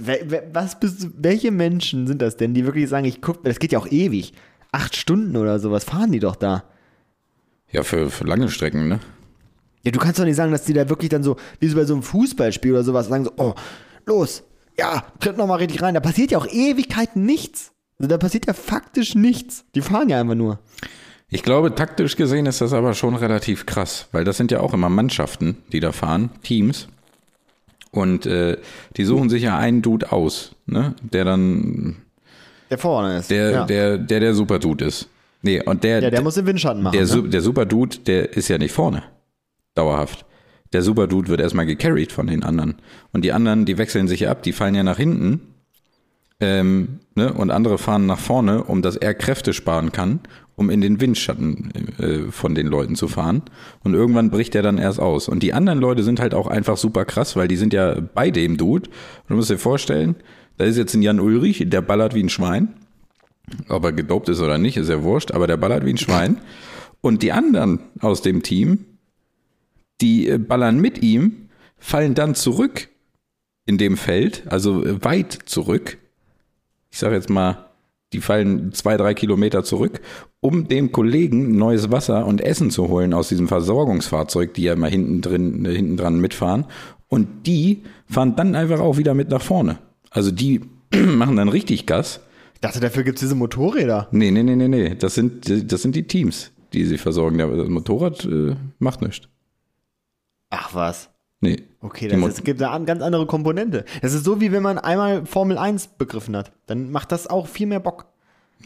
was bist du, welche Menschen sind das denn, die wirklich sagen, ich guck, das geht ja auch ewig. Acht Stunden oder sowas fahren die doch da. Ja, für, für lange Strecken, ne? Ja, du kannst doch nicht sagen, dass die da wirklich dann so, wie so bei so einem Fußballspiel oder sowas, sagen so, oh, los, ja, tritt noch mal richtig rein. Da passiert ja auch Ewigkeiten nichts. Also da passiert ja faktisch nichts. Die fahren ja einfach nur. Ich glaube, taktisch gesehen ist das aber schon relativ krass, weil das sind ja auch immer Mannschaften, die da fahren, Teams. Und äh, die suchen sich ja einen Dude aus, ne? Der dann, Der vorne ist. der, ja. der, der der Superdude ist. Nee, und der, ja, der muss den Windschatten machen. der, ne? Der Superdude, der ist ja nicht vorne. Dauerhaft. Der Superdude wird erstmal gecarried von den anderen. Und die anderen, die wechseln sich ja ab, die fallen ja nach hinten. Ähm, ne? Und andere fahren nach vorne, um dass er Kräfte sparen kann, um in den Windschatten äh, von den Leuten zu fahren. Und irgendwann bricht er dann erst aus. Und die anderen Leute sind halt auch einfach super krass, weil die sind ja bei dem Dude. Und du musst dir vorstellen, da ist jetzt ein Jan Ulrich, der ballert wie ein Schwein. Ob er gedopt ist oder nicht, ist ja wurscht, aber der ballert wie ein Schwein. Und die anderen aus dem Team, die äh, ballern mit ihm, fallen dann zurück in dem Feld, also äh, weit zurück. Ich sage jetzt mal, die fallen zwei, drei Kilometer zurück, um dem Kollegen neues Wasser und Essen zu holen aus diesem Versorgungsfahrzeug, die ja immer hinten drin, äh, hinten dran mitfahren. Und die fahren dann einfach auch wieder mit nach vorne. Also die machen dann richtig Gas. ich dachte, dafür gibt es diese Motorräder. Nee, nee, nee, nee, nee. Das sind, das sind die Teams, die sie versorgen. Der- Das Motorrad äh, macht nichts. Ach was. Nee. Okay, das ist, gibt eine ganz andere Komponente. Das ist so, wie wenn man einmal Formel 1 begriffen hat. Dann macht das auch viel mehr Bock.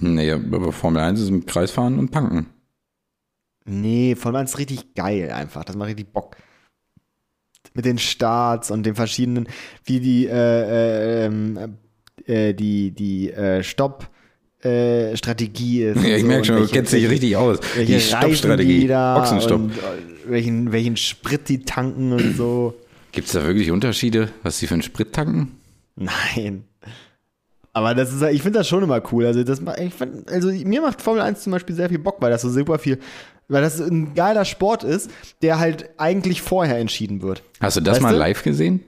Nee, aber Formel 1 ist im Kreis fahren und panken. Nee, Formel 1 ist richtig geil einfach. Das macht richtig Bock. Mit den Starts und den verschiedenen, wie die, äh, äh, ähm, äh, die, die äh, Stopp. Äh, Strategie ist. Ja, ich so merke schon, du kennst dich richtig aus. Die Stoppstrategie. Boxenstopp. Und, äh, welchen, welchen Sprit die tanken und so. Gibt es da wirklich Unterschiede, was die für einen Sprit tanken? Nein. Aber das ist, ich finde das schon immer cool. Also, das, ich find, also mir macht Formel 1 zum Beispiel sehr viel Bock, weil das so super viel, weil das ein geiler Sport ist, der halt eigentlich vorher entschieden wird. Hast du das Weißt mal du? live gesehen?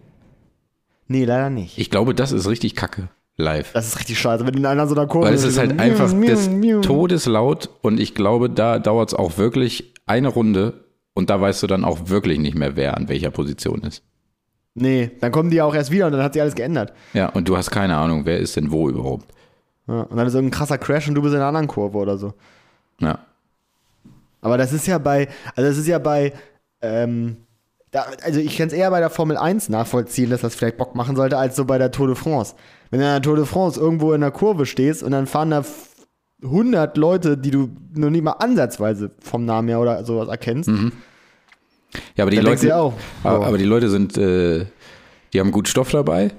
Nee, leider nicht. Ich glaube, das ist richtig kacke. Live. Das ist richtig scheiße, wenn in einer so einer Kurve Weil es ist so halt einfach miau, des miau, miau. Todeslaut und ich glaube, da dauert es auch wirklich eine Runde und da weißt du dann auch wirklich nicht mehr, wer an welcher Position ist. Nee, dann kommen die ja auch erst wieder und dann hat sich alles geändert. Ja, und du hast keine Ahnung, wer ist denn wo überhaupt. Ja, und dann ist irgendein krasser Crash und du bist in einer anderen Kurve oder so. Ja. Aber das ist ja bei, also das ist ja bei, ähm, da, also ich kann es eher bei der Formel 1 nachvollziehen, dass das vielleicht Bock machen sollte, als so bei der Tour de France. Wenn du in der Tour de France irgendwo in der Kurve stehst und dann fahren da f- 100 Leute, die du noch nicht mal ansatzweise vom Namen her oder sowas erkennst, Ja, aber die Leute, auch, aber, oh. aber die Leute sind, äh, die haben gut Stoff dabei,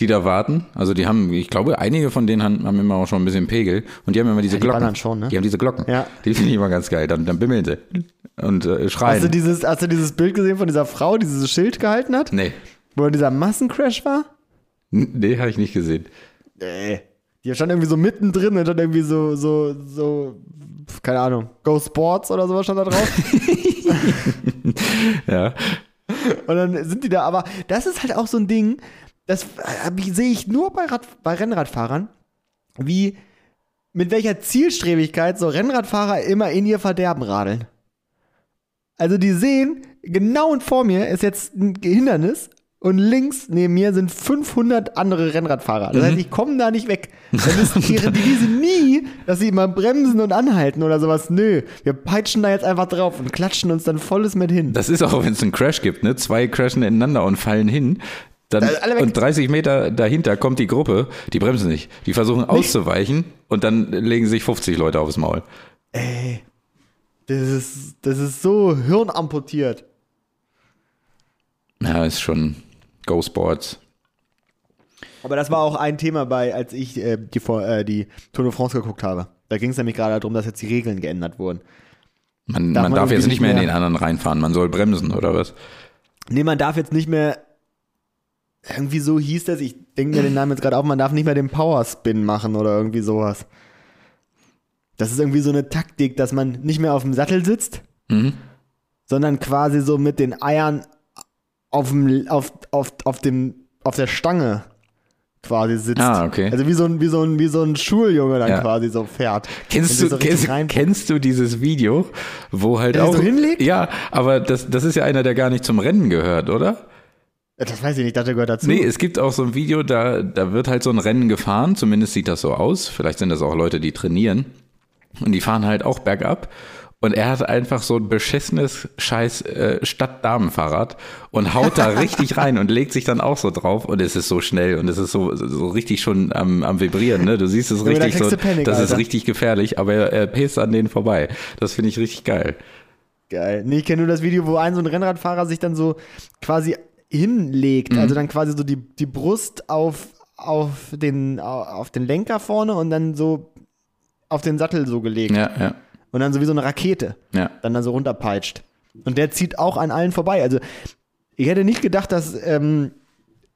die da warten. Also die haben, ich glaube, einige von denen haben, haben immer auch schon ein bisschen Pegel und die haben immer diese die Glocken. schon, ne? Die haben diese Glocken. Ja. Die finde ich immer ganz geil. Dann, dann bimmeln sie und äh, schreien. Hast du, dieses, hast du dieses Bild gesehen von dieser Frau, die dieses Schild gehalten hat? nee, Wo dieser Massencrash war? Nee, habe ich nicht gesehen. Nee. Die stand irgendwie so mittendrin und dann irgendwie so, so, so, keine Ahnung, Go Sports oder sowas stand da drauf. Ja. und dann sind die da, aber das ist halt auch so ein Ding, das äh, sehe ich nur bei, Rad, bei Rennradfahrern, wie, mit welcher Zielstrebigkeit so Rennradfahrer immer in ihr Verderben radeln. Also die sehen, genau vor mir ist jetzt ein Hindernis und links neben mir sind 500 andere Rennradfahrer. Das heißt, ich komme da nicht weg. Dann ist ihre Devise nie, dass sie mal bremsen und anhalten oder sowas. Nö, wir peitschen da jetzt einfach drauf und klatschen uns dann volles mit hin. Das ist auch, wenn es einen Crash gibt, ne? Zwei crashen ineinander und fallen hin. Dann, und 30 Meter dahinter kommt die Gruppe, die bremsen nicht. Die versuchen auszuweichen und dann legen sich 50 Leute aufs Maul. Das ist, das ist so hirnamputiert. Ja, ist schon Go Sports. Aber das war auch ein Thema bei, als ich äh, die, äh, die Tour de France geguckt habe. Da ging es nämlich gerade darum, dass jetzt die Regeln geändert wurden. Man, Darf man man darf jetzt nicht mehr in nicht den mehr- anderen reinfahren, man soll bremsen oder was? Nee, man darf jetzt nicht mehr. Irgendwie so hieß das, ich denke mir den Namen jetzt gerade auf, man darf nicht mehr den Power Spin machen oder irgendwie sowas. Das ist irgendwie so eine Taktik, dass man nicht mehr auf dem Sattel sitzt, Mhm. sondern quasi so mit den Eiern auf, dem, auf, auf, auf, dem, auf der Stange quasi sitzt. Ah, okay. Also wie so ein, wie so ein, wie so ein Schuljunge dann Ja. quasi so fährt. Kennst du, so kennst, kennst du dieses Video, wo halt Der auch. so hinlegt? Ja, aber das, das ist ja einer, der gar nicht zum Rennen gehört, oder? Das weiß ich nicht, das gehört dazu. Nee, es gibt auch so ein Video, da, da wird halt so ein Rennen gefahren, zumindest sieht das so aus. Vielleicht sind das auch Leute, die trainieren. Und die fahren halt auch bergab. Und er hat einfach so ein beschissenes scheiß äh, Stadtdamenfahrrad und haut da richtig rein und legt sich dann auch so drauf und es ist so schnell und es ist so, so richtig schon am, am Vibrieren, ne? Du siehst es richtig so, Panik, das ist Alter. richtig gefährlich, aber er, er pest an denen vorbei. Das finde ich richtig geil. Geil. Nee, ich kenne nur das Video, wo ein so ein Rennradfahrer sich dann so quasi hinlegt. Mhm. Also dann quasi so die, die Brust auf, auf, den, auf den Lenker vorne und dann so auf den Sattel so gelegt. Ja, ja, Und dann so wie so eine Rakete ja. dann da so runterpeitscht. Und der zieht auch an allen vorbei. Also ich hätte nicht gedacht, dass ähm,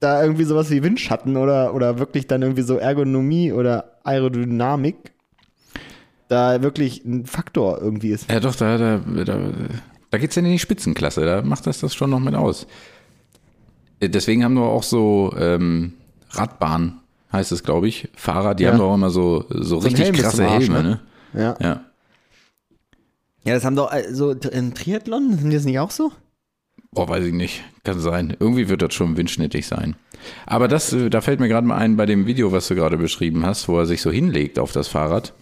da irgendwie sowas wie Windschatten oder, oder wirklich dann irgendwie so Ergonomie oder Aerodynamik da wirklich ein Faktor irgendwie ist. Ja, doch, da, da, da, da geht's ja in die Spitzenklasse, da macht das das schon noch mit aus. Äh, Deswegen haben wir auch so ähm, Radbahn, heißt es, glaube ich, Fahrer, die Ja. haben doch auch immer so, so ein richtig Helm krasse Arsch, Helme, ne? ne? Ja. Ja. Ja, das haben doch äh, so in Triathlon, sind die das nicht auch so? Boah, weiß ich nicht. Kann sein. Irgendwie wird das schon windschnittig sein. Aber das, äh, da fällt mir gerade mal ein bei dem Video, was du gerade beschrieben hast, wo er sich so hinlegt auf das Fahrrad.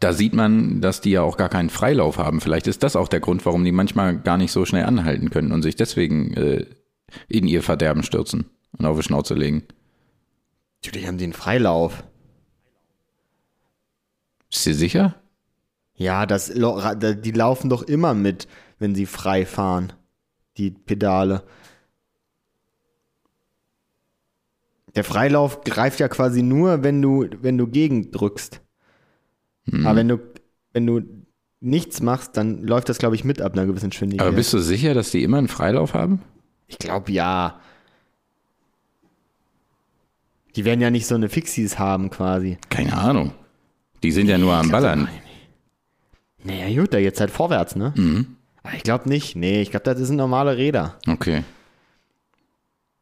Da sieht man, dass die ja auch gar keinen Freilauf haben. Vielleicht ist das auch der Grund, warum die manchmal gar nicht so schnell anhalten können und sich deswegen äh, in ihr Verderben stürzen und auf die Schnauze legen. Natürlich haben die einen Freilauf. Bist du sicher? Ja, das, die laufen doch immer mit, wenn sie frei fahren. Die Pedale. Der Freilauf greift ja quasi nur, wenn du, wenn du gegendrückst. Hm. Aber wenn du, wenn du nichts machst, dann läuft das, glaube ich, mit ab einer gewissen Geschwindigkeit. Aber bist du sicher, dass die immer einen Freilauf haben? Ich glaube ja. Die werden ja nicht so eine Fixies haben, quasi. Keine Ahnung. Die sind ja nur am Ballern. Naja, gut, da jetzt halt vorwärts, ne? Mhm. Aber ich glaube nicht. Nee, ich glaube, das sind normale Räder. Okay.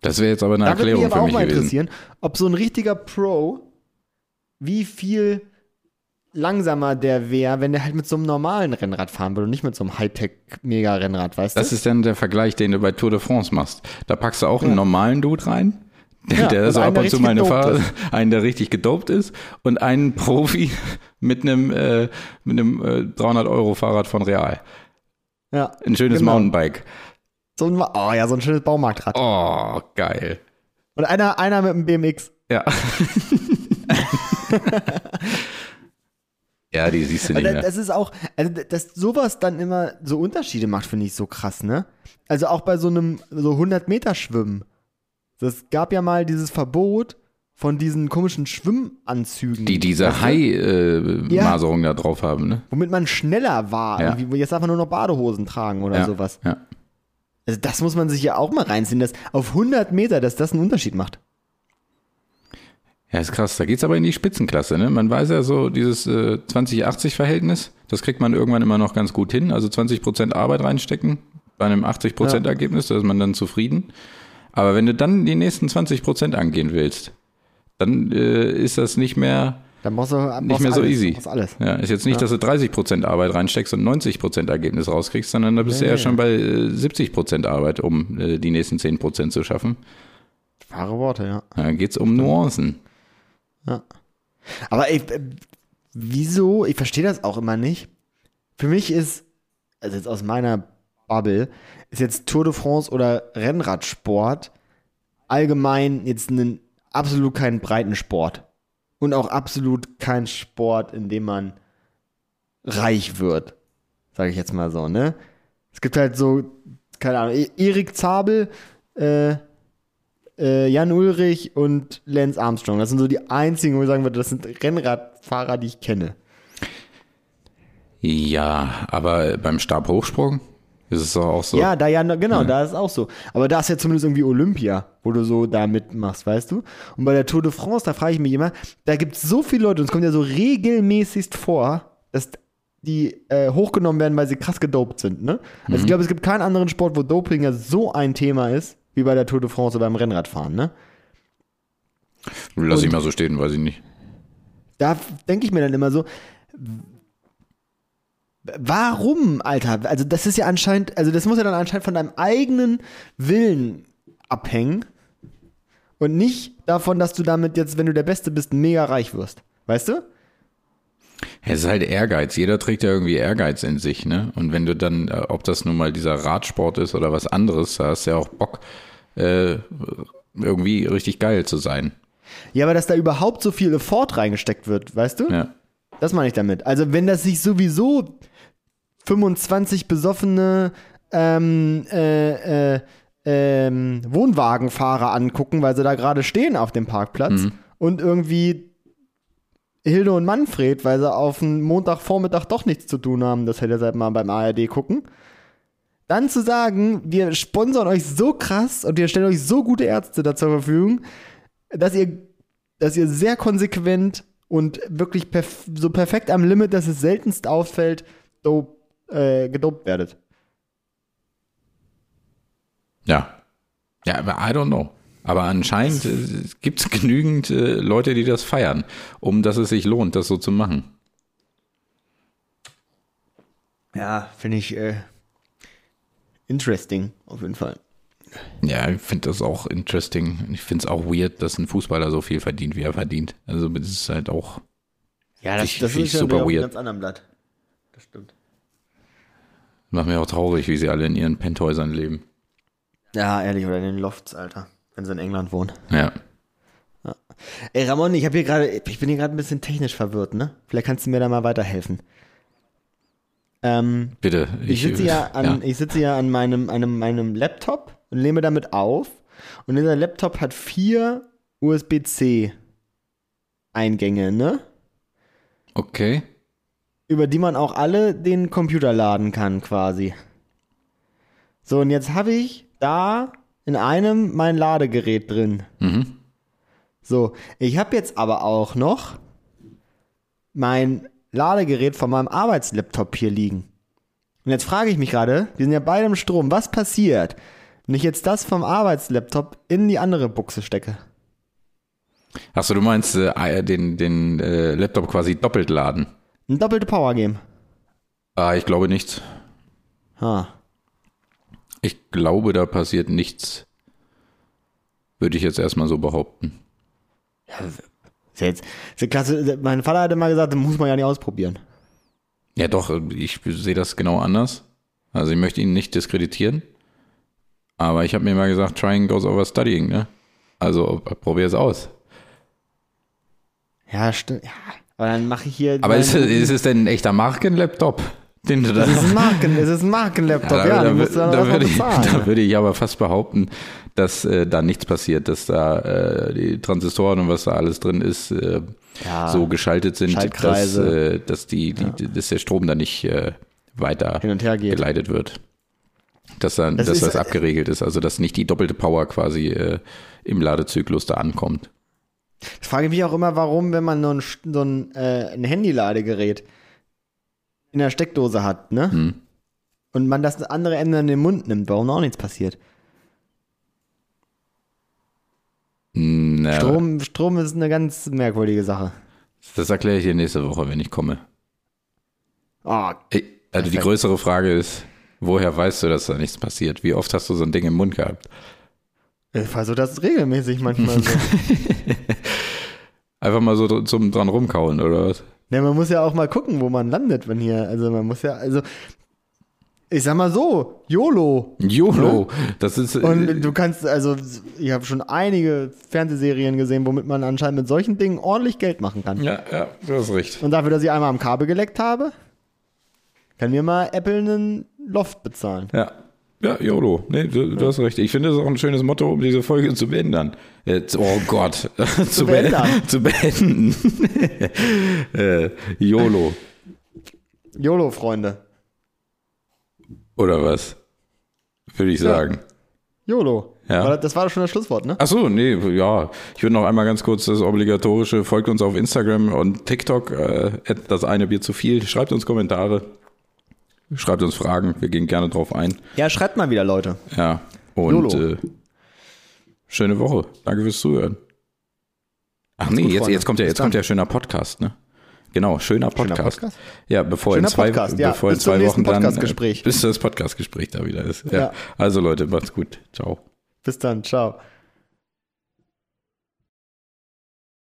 Das wäre jetzt aber eine Da würde mich Erklärung aber für auch mich mal gewesen. interessieren, ob so ein richtiger Pro, wie viel langsamer der wäre, wenn der halt mit so einem normalen Rennrad fahren würde und nicht mit so einem Hightech-Mega-Rennrad, weißt Das du? ist dann der Vergleich, den du bei Tour de France machst. Da packst du auch einen normalen Dude rein, der, Ja, der so ab und zu richtig mal eine gedopt Fahrt, ist. einen, der richtig gedopt ist und einen Profi mit einem, äh, mit einem äh, 300 Euro Fahrrad von Real. Ja, Ein schönes Genau. Mountainbike. so ein, oh ja, so ein schönes Baumarktrad. Oh, geil. Und einer, einer mit einem BMX. Ja. ja, die siehst du nicht mehr. das ist auch, also dass sowas dann immer so Unterschiede macht, finde ich so krass, ne? Also auch bei so einem so 100 Meter Schwimmen. Es gab ja mal dieses Verbot von diesen komischen Schwimmanzügen. Die diese weißt du? Hai-Maserung da drauf haben, ne? Womit man schneller war. Ja. Jetzt darf man nur noch Badehosen tragen oder ja. sowas. Ja. Also das muss man sich ja auch mal reinziehen, dass auf 100 Meter, dass das einen Unterschied macht. Ja, ist krass. Da geht's aber in die Spitzenklasse. Ne? Man weiß ja so, dieses äh, 20-80-Verhältnis, das kriegt man irgendwann immer noch ganz gut hin. Also 20% Arbeit reinstecken bei einem 80% Ja. Da ist man dann zufrieden. Aber wenn du dann die nächsten 20% angehen willst, dann äh, ist das nicht mehr, Dann brauchst du brauchst nicht mehr so alles, easy. Brauchst alles. Ja, ist jetzt nicht, dass du 30% Arbeit reinsteckst und 90% Ergebnis rauskriegst, sondern da bist du Nee, ja nee. schon bei äh, 70% Arbeit, um äh, die nächsten 10% zu schaffen. Wahre Worte, ja. Da geht's um Nuancen. Aber ich, äh, wieso? Ich verstehe das auch immer nicht. Für mich ist, also jetzt aus meiner Bubble, ist jetzt Tour de France oder Rennradsport allgemein jetzt ein, absolut kein Breitensport. Und auch absolut kein Sport, in dem man reich wird. Sage ich jetzt mal so, ne? Es gibt halt so, keine Ahnung, Erik Zabel, äh, äh, Jan Ulrich und Lance Armstrong. Das sind so die einzigen, wo ich sagen würde, das sind Rennradfahrer, die ich kenne. Ja, aber beim Stabhochsprung ist es doch auch so. Ja, da ja, genau, da ist auch so. Aber da ist ja zumindest irgendwie Olympia, wo du so da mitmachst, weißt du? Und bei der Tour de France, da frage ich mich immer, da gibt es so viele Leute, und es kommt ja so regelmäßigst vor, dass die äh, hochgenommen werden, weil sie krass gedopt sind, ne? Also ich glaube, es gibt keinen anderen Sport, wo Doping ja so ein Thema ist, wie bei der Tour de France oder beim Rennradfahren, ne? Lass ich Und- mal so stehen, weiß ich nicht. da denke ich mir dann immer so, warum, Alter? Also das ist ja anscheinend, also das muss ja dann anscheinend von deinem eigenen Willen abhängen und nicht davon, dass du damit jetzt, wenn du der Beste bist, mega reich wirst. Weißt du? Es ist halt Ehrgeiz. Jeder trägt ja irgendwie Ehrgeiz in sich, ne? Und wenn du dann, äh, ob das nun mal dieser Radsport ist oder was anderes, da hast du ja auch Bock, äh, irgendwie richtig geil zu sein. Ja, aber dass da überhaupt so viel Effort reingesteckt wird, weißt du? Ja. Das meine ich damit. Also wenn das sich sowieso 25 besoffene ähm, äh, äh, ähm, Wohnwagenfahrer angucken, weil sie da gerade stehen auf dem Parkplatz und irgendwie Hilde und Manfred, weil sie auf einen Montagvormittag doch nichts zu tun haben, das hätte ihr seit mal beim ARD gucken. Dann zu sagen, wir sponsern euch so krass und wir stellen euch so gute Ärzte da zur Verfügung, dass ihr, dass ihr sehr konsequent und wirklich perf so perfekt am Limit, dass es seltenst auffällt, dope, äh, gedopt werdet. Ja. Ja, aber I don't know. Aber anscheinend äh, gibt es genügend äh, Leute, die das feiern, um dass es sich lohnt, das so zu machen. Ja, finde ich äh, interesting, auf jeden Fall. Ja, ich finde das auch interesting. Ich finde es auch weird, dass ein Fußballer so viel verdient, wie er verdient. Also das ist halt auch. Ja, das- das ist ja wieder auf ganz anderen Blatt. Das stimmt. Macht mir auch traurig, wie sie alle in ihren Penthäusern leben. Ja, ehrlich, oder in den Lofts, Alter, wenn sie in England wohnen. Ja. Ey, Ramon, ich habe hier gerade, ich bin hier gerade ein bisschen technisch verwirrt, ne? Vielleicht kannst du mir da mal weiterhelfen. Ähm, Bitte. ich, sitze ja an, ich sitze ja an meinem, einem, meinem Laptop und nehme damit auf. Und dieser Laptop hat vier USB-C-Eingänge, ne? Okay. Über die man auch alle den Computer laden kann, quasi. So, und jetzt habe ich da in einem mein Ladegerät drin. Mhm. So, ich habe jetzt aber auch noch mein Ladegerät von meinem Arbeitslaptop hier liegen. Und jetzt frage ich mich gerade, wir sind ja beide im Strom, was passiert, und ich jetzt das vom Arbeitslaptop in die andere Buchse stecke. Achso, du meinst äh, den, den äh, Laptop quasi doppelt laden? Ein doppelte Power Game. Ah, ich glaube nicht. Ha. Ich glaube, da passiert nichts. Würde ich jetzt erstmal so behaupten. Ist ja jetzt, ist ja klasse. Mein Vater hatte mal gesagt, das muss man ja nicht ausprobieren. Ja, doch, ich sehe das genau anders. Also ich möchte ihn nicht diskreditieren. Aber ich habe mir mal gesagt, trying goes over studying, ne? Also probier es aus. Ja, stimmt. Ja, aber dann mache ich hier. Aber ist, es- ist es denn ein echter Marken-Laptop? Den du da es ist ein Marken, es ist ein Markenlaptop, ja, da, den musst du dann da, würde ich, da würde ich aber fast behaupten, dass äh, da nichts passiert, dass da äh, die Transistoren und was da alles drin ist, äh, Ja, so geschaltet sind, dass, äh, dass, die, die, dass der Strom da nicht äh, weiter Hin und her geht. geleitet wird. Dass, dann, Das dass ist- das abgeregelt ist, also dass nicht die doppelte Power quasi äh, im Ladezyklus da ankommt. Ich frage mich auch immer, warum, wenn man nur ein, so ein, äh, ein Handyladegerät in der Steckdose hat, ne? Hm. Und man das andere Ende in den Mund nimmt, warum auch nichts passiert. Na, Strom, Strom ist eine ganz merkwürdige Sache. Das erkläre ich dir nächste Woche, wenn ich komme. Oh, Ey, Also die größere Frage ist, woher weißt du, dass da nichts passiert? Wie oft hast du so ein Ding im Mund gehabt? ich versuche das regelmäßig manchmal so. Einfach mal so zum dran rumkauen oder was? Ne, man muss ja auch mal gucken, wo man landet, wenn hier, also man muss ja, also, ich sag mal so, YOLO. YOLO, das ist. Und äh, du kannst, also, ich habe schon einige Fernsehserien gesehen, womit man anscheinend mit solchen Dingen ordentlich Geld machen kann. ja, ja, du hast recht. Und dafür, dass ich einmal am Kabel geleckt habe, kann mir mal Apple einen Loft bezahlen. Ja. Ja, YOLO. Nee, du, du hast recht. Ich finde, das ist auch ein schönes Motto, um diese Folge zu beenden. Jetzt, oh Gott. zu, be beenden. zu beenden. äh, YOLO. YOLO, Freunde. Oder was? Würde ich sagen. YOLO. Ja. Das, war doch schon das Schlusswort, ne? Ach so, nee, ja. Ich würde noch einmal ganz kurz das obligatorische, folgt uns auf Instagram und TikTok, äh, das eine Bier zu viel. Schreibt uns Kommentare. Schreibt uns Fragen. Wir gehen gerne drauf ein. Ja, schreibt mal wieder, Leute. Ja. Und äh, schöne Woche. Danke fürs Zuhören. Ach nee, gut, jetzt, Freunde. jetzt kommt ja, jetzt kommt ja schöner Podcast, ne? Genau, schöner Podcast. Podcast? Ja, bevor Schöner in zwei, Podcast, ja. bevor in Bis zum zwei Wochen dann, äh, bis das Podcastgespräch da wieder ist. Ja. Ja. Also Leute, macht's gut. Ciao. Bis dann, ciao.